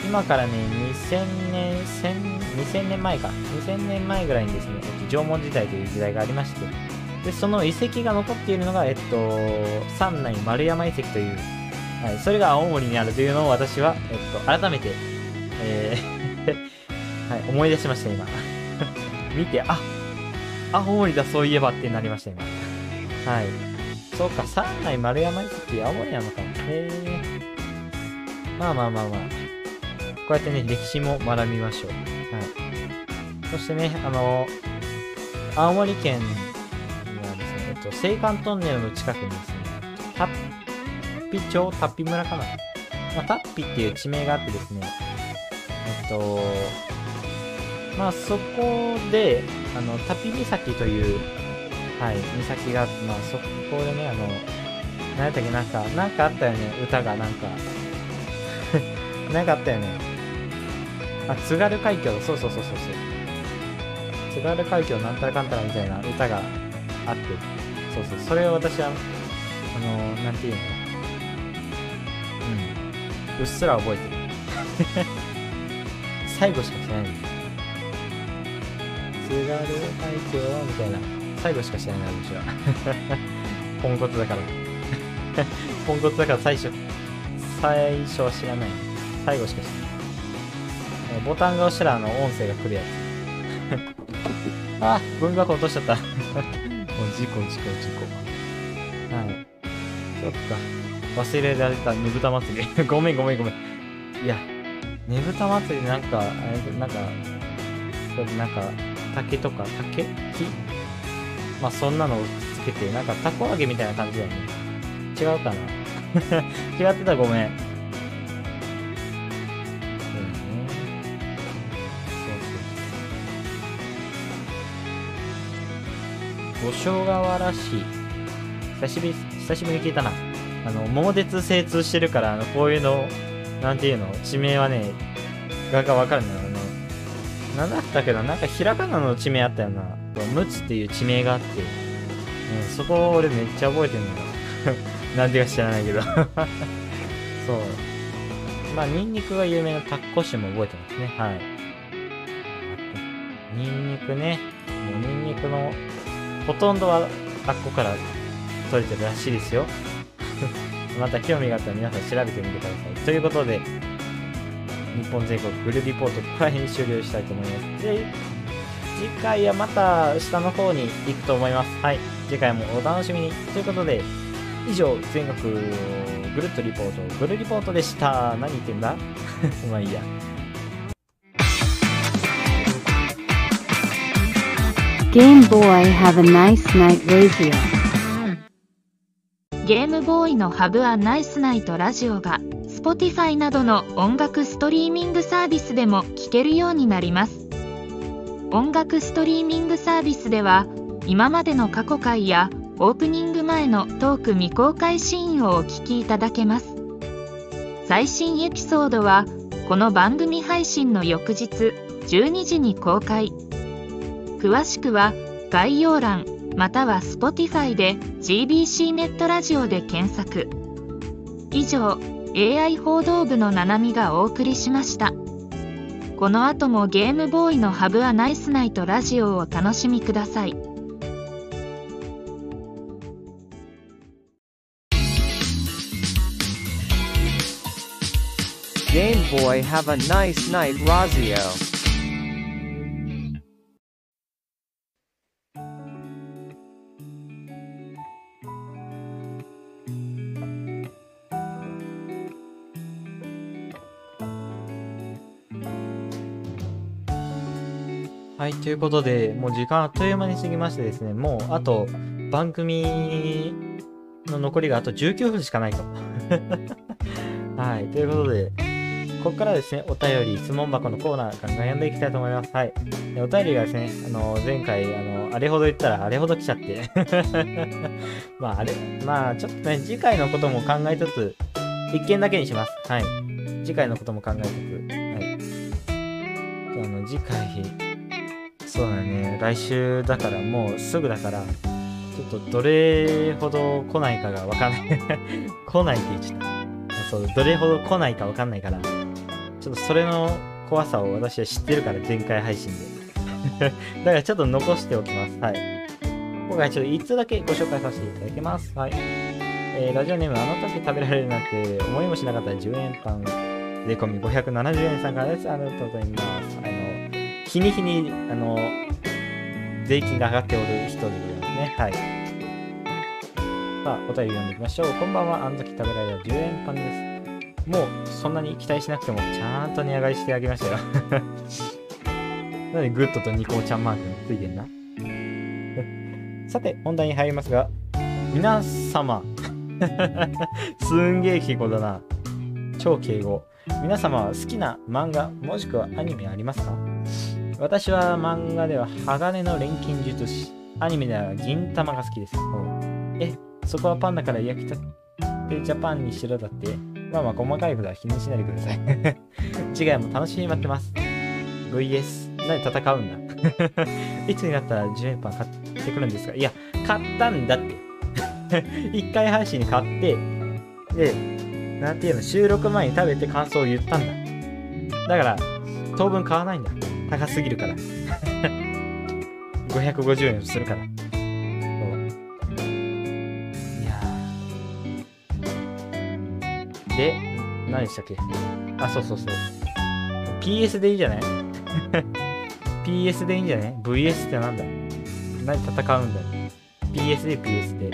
今からね、2000年、2000年前か。2000年前ぐらいにですね、えっと縄文時代という時代がありまして、で、その遺跡が残っているのが、えっと、三内丸山遺跡という、はい、それが青森にあるというのを私は、えっと、改めて、えー [LAUGHS] はい、思い出しました、今。[LAUGHS] 見て、あ、青森だ、そういえばってなりました、今。はい。そうか、三内丸山遺跡、青森なのかな。へえ。まあまあまあまあ。こうやってね、歴史も学びましょう。はい。そしてね、あの青森県にはですね、えっと、青函トンネルの近くにですね、タッピ町、タッピ村かな。まあ、タッピっていう地名があってですね、えっと、まあそこで、あの、タピ岬という、はい、岬があって、まあそこでね、あの、何やったっけ、なんか、なんかあったよね、歌がなんか。[LAUGHS] なんかあったよね。あ、津軽海峡、そうそうそうそうそう。津軽海峡なんたらかんたらみたいな歌があって、そうそう、それを私は、あの、なんていうの？うん、うっすら覚えてる。[LAUGHS] 最後しか知らない。津軽海峡みたいな、最後しか知らないな私は。[LAUGHS] ポンコツだから。[LAUGHS] ポンコツだから最初、最初は知らない。最後しか知らない。えーボタンが押したらあの音声が来るやつ。[LAUGHS] あ、ゴミ箱落としちゃった。[LAUGHS] もう事故、事故、事故。はい。そっか。忘れられたねぶた祭り。ごめん、ごめん、ごめん。いや、ねぶた祭りなんか、あれ、なんか、なんか、竹とか、竹木？まあ、そんなのをつけて、なんか、たこ揚げみたいな感じだよね。違うかな [LAUGHS] 違ってたごめん。うだね。そうそう。五所川原市。久しぶり、久しぶりに聞いたな。あの、桃鉄精通してるから、あの、こういうの、なんていうの、地名はね、ががわかるんだよ。あの、なんだったけな、なんかひらがなの地名あったよな。ムツっていう地名があって、うん、そこ俺めっちゃ覚えてんのよ。なんでか知らないけど。[LAUGHS] そう。まあ、ニンニクが有名なタッコシも覚えてますね。はい。ニンニクね。もうニンニクのほとんどはあっこから取れてるらしいですよ。[LAUGHS] また興味があったら皆さん調べてみてください。ということで、日本全国グルリポート、ここら辺に終了したいと思います。で、次回はまた下の方に行くと思います。はい。次回もお楽しみに。ということで、以上、全国ぐるっとリポート、ぐるリポートでした。何言ってんだ？[LAUGHS] まあいいや。Game Boy have a nice night radio. ゲームボーイのハブアナイスナイトラジオが Spotify などの音楽ストリーミングサービスでも聴けるようになります音楽ストリーミングサービスでは今までの過去回やオープニング前のトーク未公開シーンをお聞きいただけます。最新エピソードはこの番組配信の翌日12時に公開。詳しくは概要欄または Spotify で GBC ネットラジオで検索。以上 AI 報道部のななみがお送りしました。この後もゲームボーイのハブはナイスナイトラジオをお楽しみください。Game Boy have a nice night Razio. はい、ということで、もう時間あっという間に過ぎましてですね、もうあと番組の残りがあと19分しかないと。[LAUGHS] はい、ということで、ここからですね、お便り、質問箱のコーナー、ガンガン読んでいきたいと思います。はい。お便りがですね、あの、前回、あの、あれほど言ったら、あれほど来ちゃって。[LAUGHS] まあ、あれ、まあ、ちょっとね、次回のことも考えつつ、一件だけにします。はい。次回のことも考えつつ、はい。あの、次回、そうだね、来週だから、もうすぐだから、ちょっとどれほど来ないかがわかんない。[LAUGHS] 来ないって言っちゃった。そう、どれほど来ないかわかんないから、ちょっとそれの怖さを私は知ってるから、前回配信で。[LAUGHS] だからちょっと残しておきます。はい。今回ちょっと1つだけご紹介させていただきます。はい。えー、ラジオネーム、あの時食べられるなんて思いもしなかった10円パン、税込み570円さんからです。ありがとうございます。あの、日に日に、あの、税金が上がっておる人でございますね。はい。さあ、お便り読んでいきましょう。こんばんは、あの時食べられる10円パンです。もう、そんなに期待しなくても、ちゃんと値上がりしてあげましたよ。[LAUGHS] なんでグッドとニコちゃんマークがついてんな。さて、本題に入りますが、皆様、[LAUGHS] すんげえ敬語だな。超敬語。皆様は好きな漫画、もしくはアニメありますか？私は漫画では鋼の錬金術師、アニメでは銀玉が好きです。え、そこはパンだから焼きたてジャパンにしろだって？まあまあ細かいことは気にしないでください。[LAUGHS] 次回も楽しみに待ってます。VS、何戦うんだ？[LAUGHS] いつになったら10円パン買ってくるんですか？いや、買ったんだって。[LAUGHS] 一回配信に買って、で、なんていうの、収録前に食べて感想を言ったんだ。だから、当分買わないんだ。高すぎるから。550円するから。で、何でしたっけ？あ、そうそうそう。PS でいいんじゃない [LAUGHS] ?PS でいいんじゃない ?VS ってなんだ？何戦うんだよ。PS で PS で。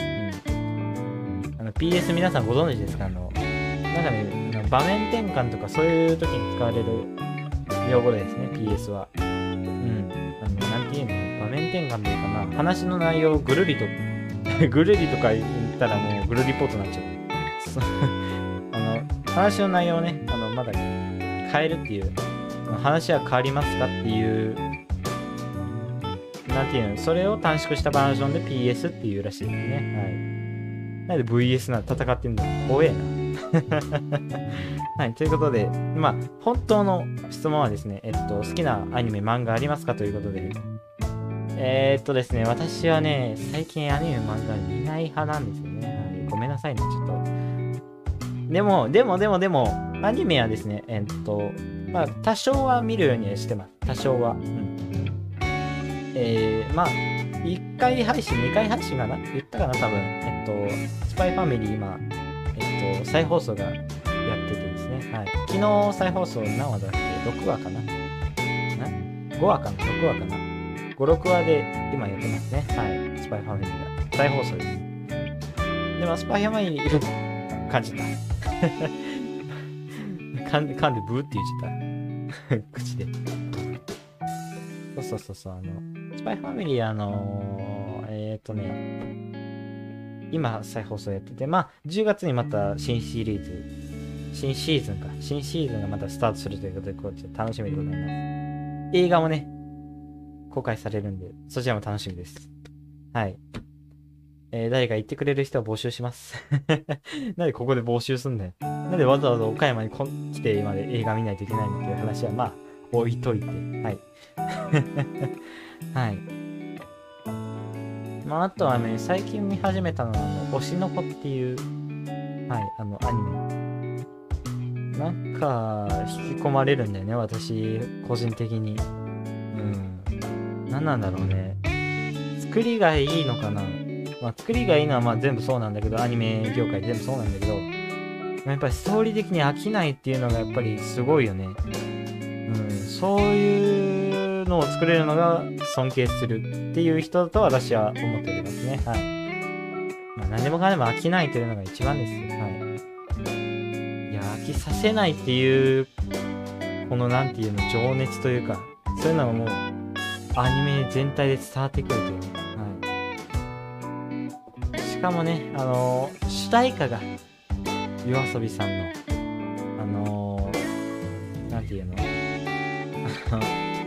うん。あの、PS 皆さんご存知ですか？あの、なんかね、場面転換とかそういう時に使われる用語ですね、PS は。うん。あの、なんていうの？場面転換というかな、話の内容をぐるりと、ぐるりとか言ったらもうぐるリポートになっちゃう。話の内容をね、あの、まだ変えるっていう、話は変わりますかっていう、なんていうの、それを短縮したバージョンで PS っていうらしいですね。はい。なんで VS な戦ってんだ怖えな。[LAUGHS] はい、ということで、まあ、本当の質問はですね、えっと、好きなアニメ、漫画ありますかということで、えー、っとですね、私はね、最近アニメ、漫画見ない派なんですよね。ごめんなさいね、ちょっと。でも、でも、でも、でも、アニメはですね、えっと、まあ、多少は見るようにしてます。多少は。うん。えー、まあ、1回配信、2回配信かな？言ったかな、多分。えっと、スパイファミリー、今、えっと、再放送がやっててですね。はい。昨日再放送何話だっけ ?6 話かな？な ?5 話かな ?6 話かな ?5、6話で今やってますね。はい。スパイファミリーが。再放送です。でも、スパイファミリー、感じた。[LAUGHS] 噛んで、噛んでブーって言っちゃった。[LAUGHS] 口で。そうそうそうそう、あの、スパイファミリー、あのー、えっ、ー、とね、今再放送やってて、まあ、10月にまた新シリーズ、新シーズンか、新シーズンがまたスタートするということで、こうち楽しみでございます。映画もね、公開されるんで、そちらも楽しみです。はい。えー、誰か言ってくれる人は募集します。[LAUGHS] なんでここで募集すんだよ。なんでわざわざ岡山にこ来てまで映画見ないといけないのっていう話は、まあ、置いといて。はい。[LAUGHS] はい。まあ、あとはね、最近見始めたのは、あの推しの子っていうはい、あの、アニメ。なんか、引き込まれるんだよね、私、個人的に。うん。何なんだろうね。作りがいいのかなまあ、作りがいいのはまあ全部そうなんだけど、アニメ業界全部そうなんだけど、やっぱりストーリー的に飽きないっていうのがやっぱりすごいよね。うん、そういうのを作れるのが尊敬するっていう人だと私は思っておりますね。はい。まあ、何でもかんでも飽きないというのが一番です。はい。いや、飽きさせないっていう、このなんていうの、情熱というか、そういうのがもう、アニメ全体で伝わってくるというね。かもね、あのー主題歌が、夜遊びさんの、あのー、なんていうの？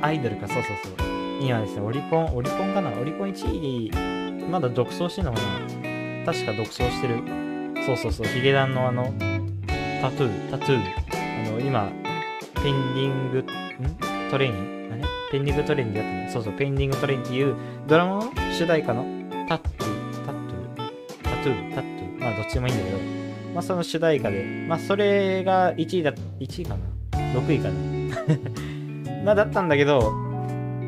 [LAUGHS] アイドルか、そうそうそう。今ですね、オリコン、オリコンかな？オリコン1位で、まだ独走してんのかな？確か独走してる。そうそうそう、ヒゲダンのあの、タトゥー、タトゥー。あの、今、ペンディング、ん？トレインあれ？ペンディングトレインでやってる。そうそう、ペンディングトレインっていうドラマの主題歌のタットゥー、トゥー、タトゥー、まあ、どっちでもいいんだけど、まあ、その主題歌で、まあ、それが1位だ、1位かな ?6 位かな [LAUGHS] まあ、だったんだけど、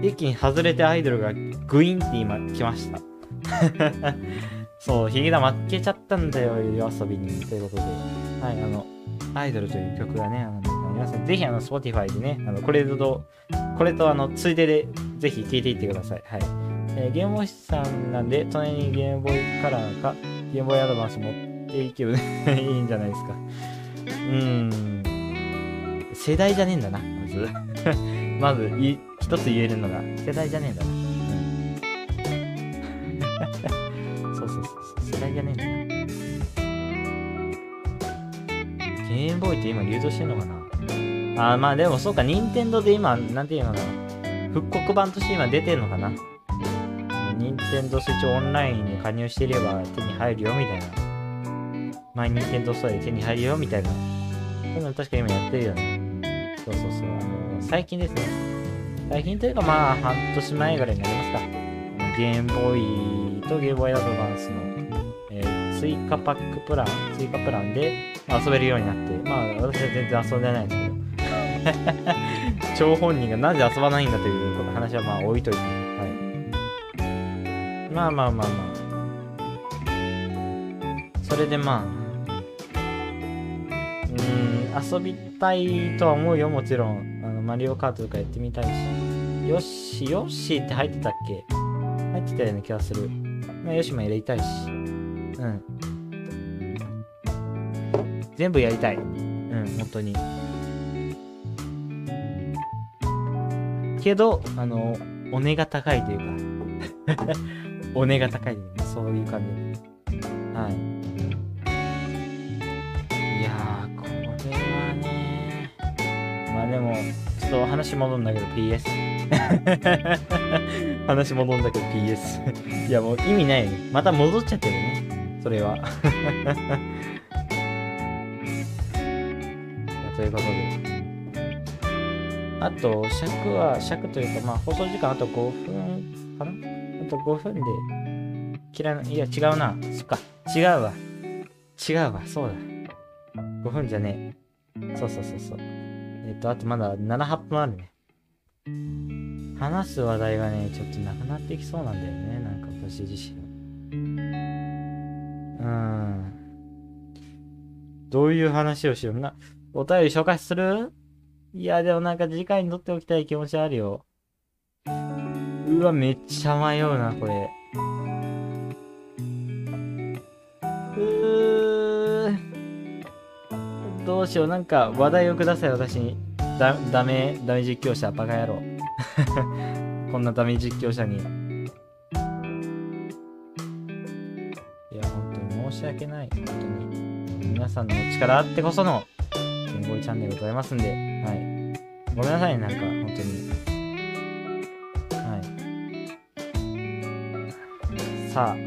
一気に外れてアイドルがグインって今来ました。[LAUGHS] そう、ヒゲダ負けちゃったんだよ、夜遊びに。ということで。はい、あの、アイドルという曲がね、あの皆さんぜひあの、Spotify でね、あの、これと、これとあの、ついでで、ぜひ聴いていってください。はい。えーゲームボーイさんなんで、隣にゲームボーイカラーか、ゲームボーイアドバンス持っていけば [LAUGHS] いいんじゃないですか。うーん。世代じゃねえんだな、まず。[LAUGHS] まずい、一つ言えるのが、世代じゃねえんだな。[LAUGHS] そうそうそうそう、世代じゃねえんだな。ゲームボーイって今流通してんのかなあー、まあでもそうか、任天堂で今、なんていうのかな。復刻版として今出てんのかな。任天堂スイッチオンラインに加入していれば手に入るよみたいな。マイ任天堂ストアで手に入るよみたいな。そういうの確か今やってるよね。そうそうそう。あの最近ですね。最近というかまあ半年前ぐらいになりますか。ゲームボーイとゲームボーイアドバンスの、えー追加パックプラン、追加プランで、遊べるようになって、まあ私は全然遊んでないんですけど。[LAUGHS] 張本人がなぜ遊ばないんだというこの話はまあ置いといて。まあまあまあまあ。それでまあ、うん、遊びたいとは思うよ、もちろん。あの、マリオカートとかやってみたいし。ヨッシー、ヨッシーって入ってたっけ？入ってたような気がする。まあ、ヨッシーもやりたいし。うん。全部やりたい。うん、本当に。けど、あの、お値が高いというか、お値が高いというか、そういう感じ。はい。いやー、これはね、まあでも、ちょっと話戻るんだけど PS。[LAUGHS] 話戻るんだけど PS。いやもう意味ないね。また戻っちゃってるね。それは。[LAUGHS] ということで。あと、尺は、尺というか、まあ、放送時間あと5分と5分で、嫌いな、いや、違うな。そっか、違うわ。違うわ、そうだ。5分じゃねえ。そうそうそうそう。えっ、と、あとまだ7、8分あるね。話す話題がね、ちょっとなくなってきそうなんだよね。なんか私自身。うーん。どういう話をしような。お便り紹介する？いや、でもなんか次回に撮っておきたい気持ちあるよ。うわ、めっちゃ迷うな、これ。うー。どうしよう、なんか話題をください、私に。だ、ダメ、ダメ実況者、バカ野郎。[LAUGHS] こんなダメ実況者に。いや、本当に申し訳ない。本当に。皆さんのお力あってこその、健康チャンネルございますんで、はい。ごめんなさい、なんか、本当に。さあ。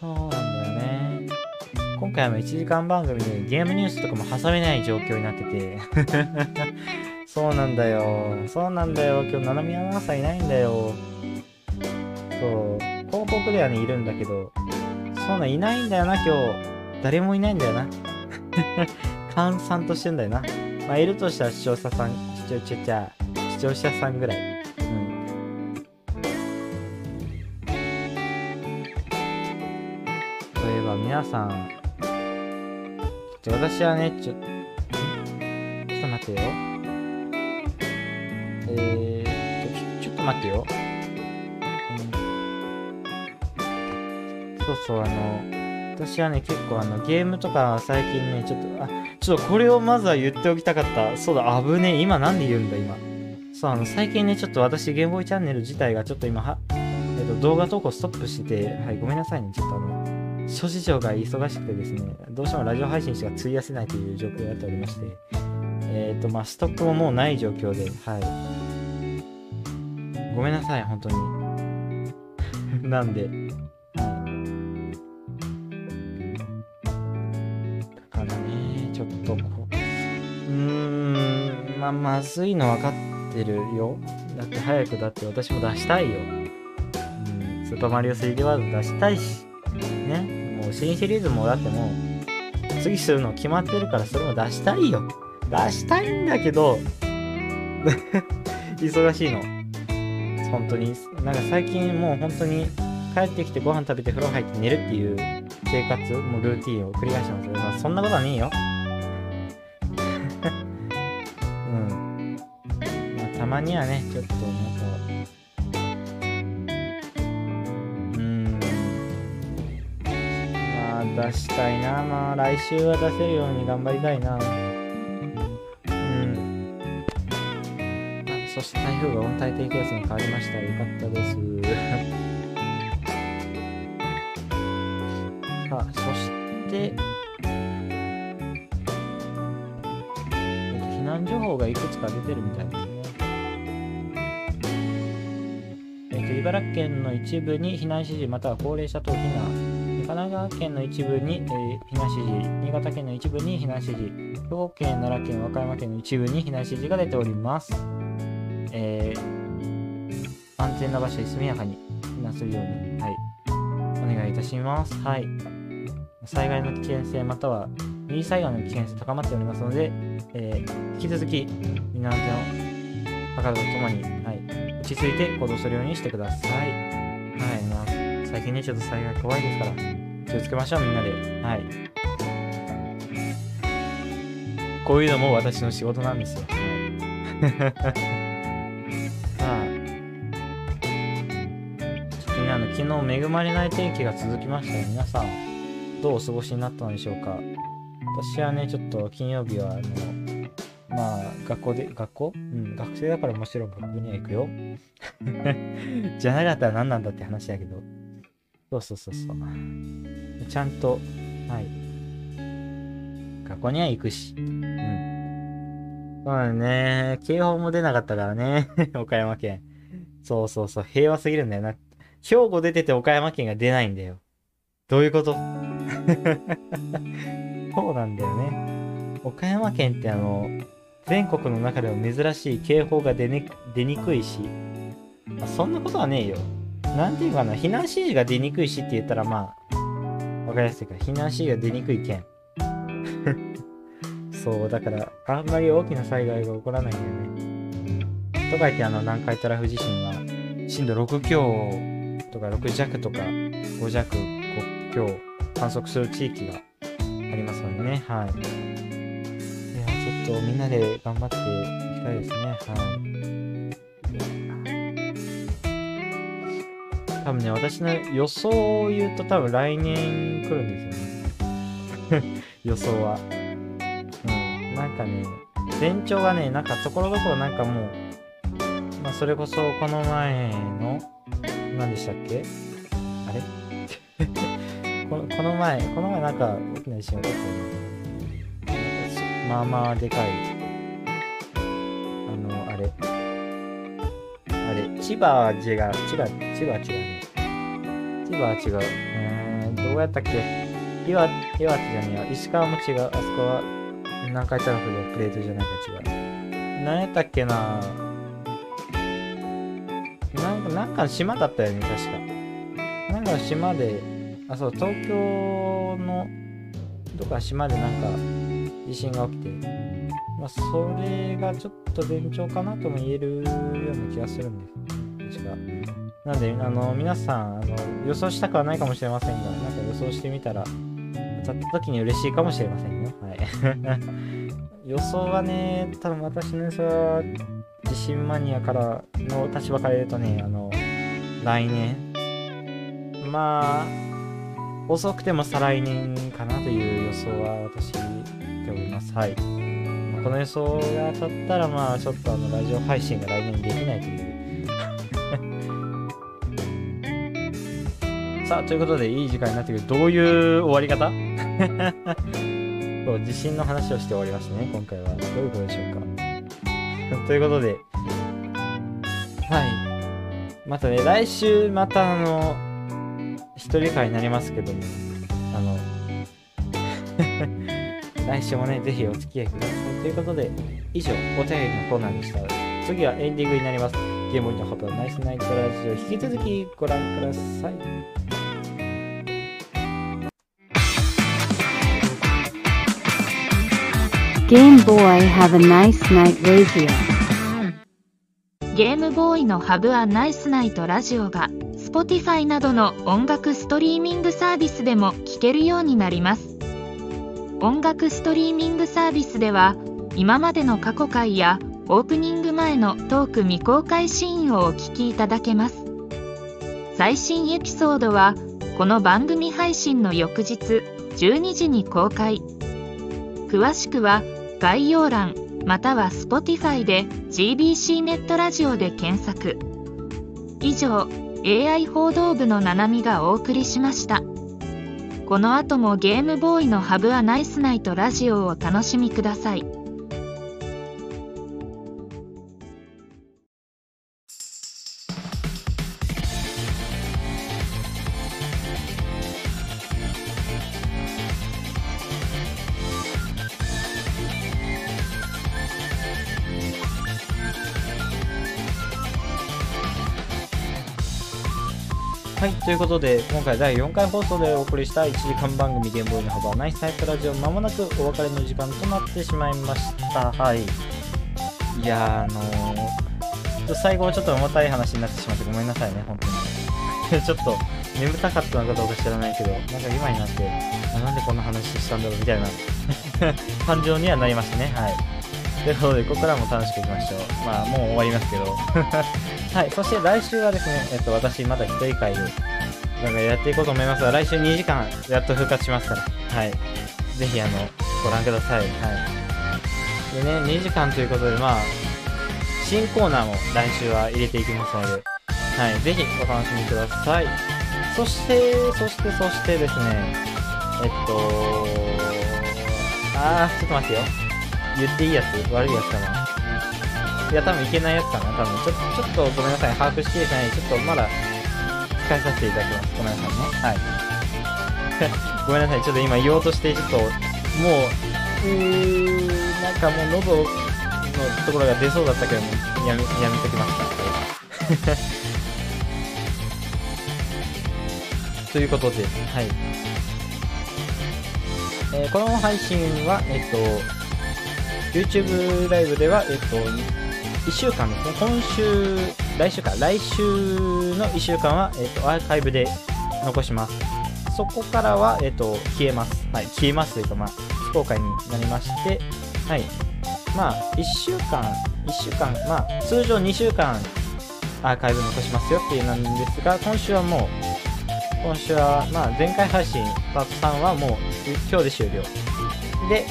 そうなんだよね。今回も1時間番組でゲームニュースとかも挟めない状況になってて。[LAUGHS] そうなんだよ。そうなんだよ。今日、七海アナウンサーいないんだよ。そう。広告ではね、いるんだけど、そんなんいないんだよな、今日。誰もいないんだよな。[LAUGHS] 閑散としてんだよな。まあ、いるとしたら視聴者さん、視聴者、視聴者さんぐらい。さん、ちょっと私はね、ちょ、ちょっと待ってよ。えー、ちょ、ちょっと待ってよ。そうそう、あの、私はね、結構あの、ゲームとか最近ね、ちょっと、あ、ちょっとこれをまずは言っておきたかった。そうだ、危ねえ。今なんで言うんだ、今。そう、あの、最近ね、ちょっと私、ゲームボーイチャンネル自体がちょっと今、は、えっと、動画投稿ストップしてて、はい、ごめんなさいね。ちょっとあの、諸事情が忙しくてですね、どうしてもラジオ配信しか費やせないという状況になっておりまして、えっ、と、まあ、ストックももうない状況で、はい。ごめんなさい、本当に。[LAUGHS] なんで、はい。だからね、ちょっとこう、うーん、まあ、まずいの分かってるよ。だって早く、だって私も出したいよ。うん、スーパーマリオ 3D ワールド出したいし、新シリーズもだってもう、次するの決まってるからそれも出したいよ。出したいんだけど、[LAUGHS] 忙しいの。本当に。なんか最近もう本当に帰ってきてご飯食べて風呂入って寝るっていう生活、もうルーティンを繰り返してますけど、まあ、そんなことはねえよ。[LAUGHS] うん。まあたまにはね、ちょっとなんか、出したいな。まあ来週は出せるように頑張りたいな。うん。あそして台風が温帯低気圧に変わりました。よかったです。[LAUGHS] さあ、そして、えっと、避難情報がいくつか出てるみたいですね。えっと、茨城県の一部に避難指示または高齢者等避難。神奈川県の一部に、えー避難指示、新潟県の一部に避難指示、兵庫県、奈良県、和歌山県の一部に避難指示が出ております。えー安全な場所に速やかに避難するように、はい、お願いいたします。はい。災害の危険性または二次災害の危険性高まっておりますので、えー引き続き身の安全を図るとともに、はい、落ち着いて行動するようにしてください。はい、まあ、最近ね、ちょっと災害怖いですから、気をつけましょう、みんなで。はい。こういうのも私の仕事なんですよ。はいさあ、ちょっとね、あの、昨日恵まれない天気が続きましたよ。皆さん、どうお過ごしになったのでしょうか。私はね、ちょっと金曜日は、あの、まあ、学校で、学校？うん、学生だからもちろん学校には行くよ。[LAUGHS] じゃなかったら何なんだって話だけど。そうそうそうそう。ちゃんと、はい。学校には行くし。うん。そうだね。警報も出なかったからね。[LAUGHS] 岡山県。そうそうそう。平和すぎるんだよな。兵庫出てて岡山県が出ないんだよ。どういうこと？[LAUGHS] そうなんだよね。岡山県ってあの、全国の中でも珍しい警報が出に出にくいし、まあそんなことはねえよ。なんていうかな、避難指示が出にくいしって言ったらまあ、わかりやすいから、避難指示が出にくい県。[LAUGHS] そう、だから、あんまり大きな災害が起こらないんだよね。とか言って、あの、南海トラフ地震は、震度6強とか6弱とか5弱、5強観測する地域がありますのでね、はい。いや、ちょっとみんなで頑張っていきたいですね、はい。多分ね、私の予想を言うと多分来年来るんですよね。[LAUGHS] 予想は。うん。なんかね、前兆がね、なんかところどころなんかもう、まあそれこそこの前の、何でしたっけ？あれ？[LAUGHS] このこの前、この前なんか大きな地震起こったよね。まあまあでかい、あの、あれ。あれ、千葉は違う、千葉、千葉は違うね。千葉は違う。えー、どうやったっけ？岩岩手じゃねえや。石川も違う。あそこは南海トラフのプレートじゃないか違う。何やったっけな？なんか、なんか島だったよね、確か。なんか島で、あ、そう、東京の、とか島でなんか地震が起きて、まあ、それがちょっと前兆かなとも言えるような気がするんですなんであの皆さんあの予想したくはないかもしれませんがなんか予想してみたら当たった時に嬉しいかもしれませんよはい。[LAUGHS] 予想はね多分私の予想は地震マニアからの立場から言うとねあの来年。まあ遅くても再来年かなという予想は私でおります。はい。この予想が当たったらまあちょっとあのラジオ配信が来年できないというさあということでいい時間になってくる。どういう終わり方？[LAUGHS] そう地震の話をして終わりましたね今回は。どういうことでしょうか？[LAUGHS] ということではい。またね来週またあの一人会になりますけどもあの [LAUGHS] 来週もねぜひお付き合いください。ということで以上お便りのコーナーでした。次はエンディングになります。ゲームボーイのハブナイスナイトラジオ引き続きご覧ください。Game Boy have a nice night radio. ゲームボーイのハブアナイスナイトラジオが Spotify などの音楽ストリーミングサービスでも聴けるようになります。音楽ストリーミングサービスでは今までの過去回やオープニング前のトーク未公開シーンをお聞きいただけます。最新エピソードはこの番組配信の翌日12時に公開。詳しくは概要欄または Spotify で GBC ネットラジオで検索。以上 AI 報道部のななみがお送りしました。この後もゲームボーイのハブはナイスナイトラジオをお楽しみください。ということで、今回第4回放送でお送りした1時間番組ゲームボーイの幅ナイスタイプラジオ、まもなくお別れの時間となってしまいました。はい。いやー、あのー、最後はちょっと重たい話になってしまってごめんなさいね、本当に。[LAUGHS] ちょっと眠たかったのかどうか知らないけど、なんか今になって、あなんでこんな話したんだろうみたいな [LAUGHS] 感情にはなりましたね。はい。ということで、ここからも楽しくいきましょう。まあ、もう終わりますけど。[LAUGHS] はい、そして来週はですね、えっと、私、まだ一人会で、なんかやっていこうと思いますが、来週2時間、やっと復活しますから、はい。ぜひ、あの、ご覧ください。はい。でね、2時間ということで、まあ、新コーナーも来週は入れていきますので、はい、ぜひお楽しみください。そして、そして、そしてですね、えっと、あー、ちょっと待ってよ。言っていいやつ？悪いやつかな？いや、多分いけないやつかな？多分。ちょ、ちょっとごめんなさい。把握しきれてない。ちょっとまだ、控えさせていただきます。ごめんなさいね。はい。[LAUGHS] ごめんなさい。ちょっと今言おうとして、ちょっと、もう、うーん、なんかもう喉のところが出そうだったけども、やめ、やめときました。はい [LAUGHS] ということで、はい。えーこの配信は、えっと、YouTube ライブでは、えっと、1週間ですね、今週、来週か、来週の1週間は、えっと、アーカイブで残します。そこからは、えっと、消えます。はい、消えますというか、まあ、非公開になりまして、はい。まあ、1週間、1週間、まあ、通常2週間アーカイブ残しますよっていうなんですが、今週はもう、今週は、まあ、前回配信、パート3はもう、今日で終了。で、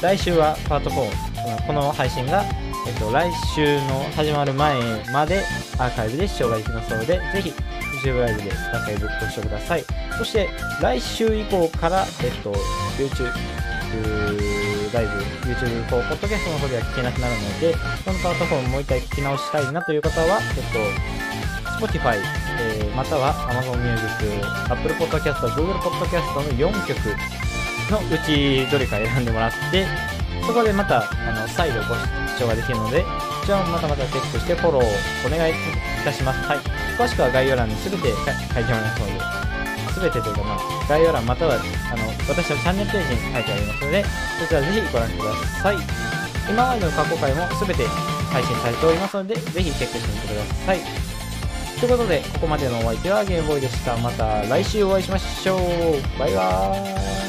来週はパート4、この配信が、えっと、来週の始まる前までアーカイブで視聴ができますので、ぜひ YouTube ライブでアーカイブご視聴ください。そして、来週以降から、えっと、YouTube ライブ、YouTube ポッドキャストの方では聞けなくなるので、このパート4もう一回聞き直したいなという方は、えっと、Spotify、えーまたは Amazon Music、Apple Podcast、Google Podcast の4曲のうちどれか選んでもらって、そこでまた、あの、再度ご視聴ができるので、こちらもまたまたチェックしてフォローお願いいたします。はい。詳しくは概要欄に全て書いてもらいますので、全てというかまあ、概要欄または、あの、私のチャンネルページに書いてありますので、そちらぜひご覧ください。今までの過去回も全て配信されておりますので、ぜひチェックしてみてください。ということで、ここまでのお相手はゲームボーイでした。また来週お会いしましょう。バイバーイ。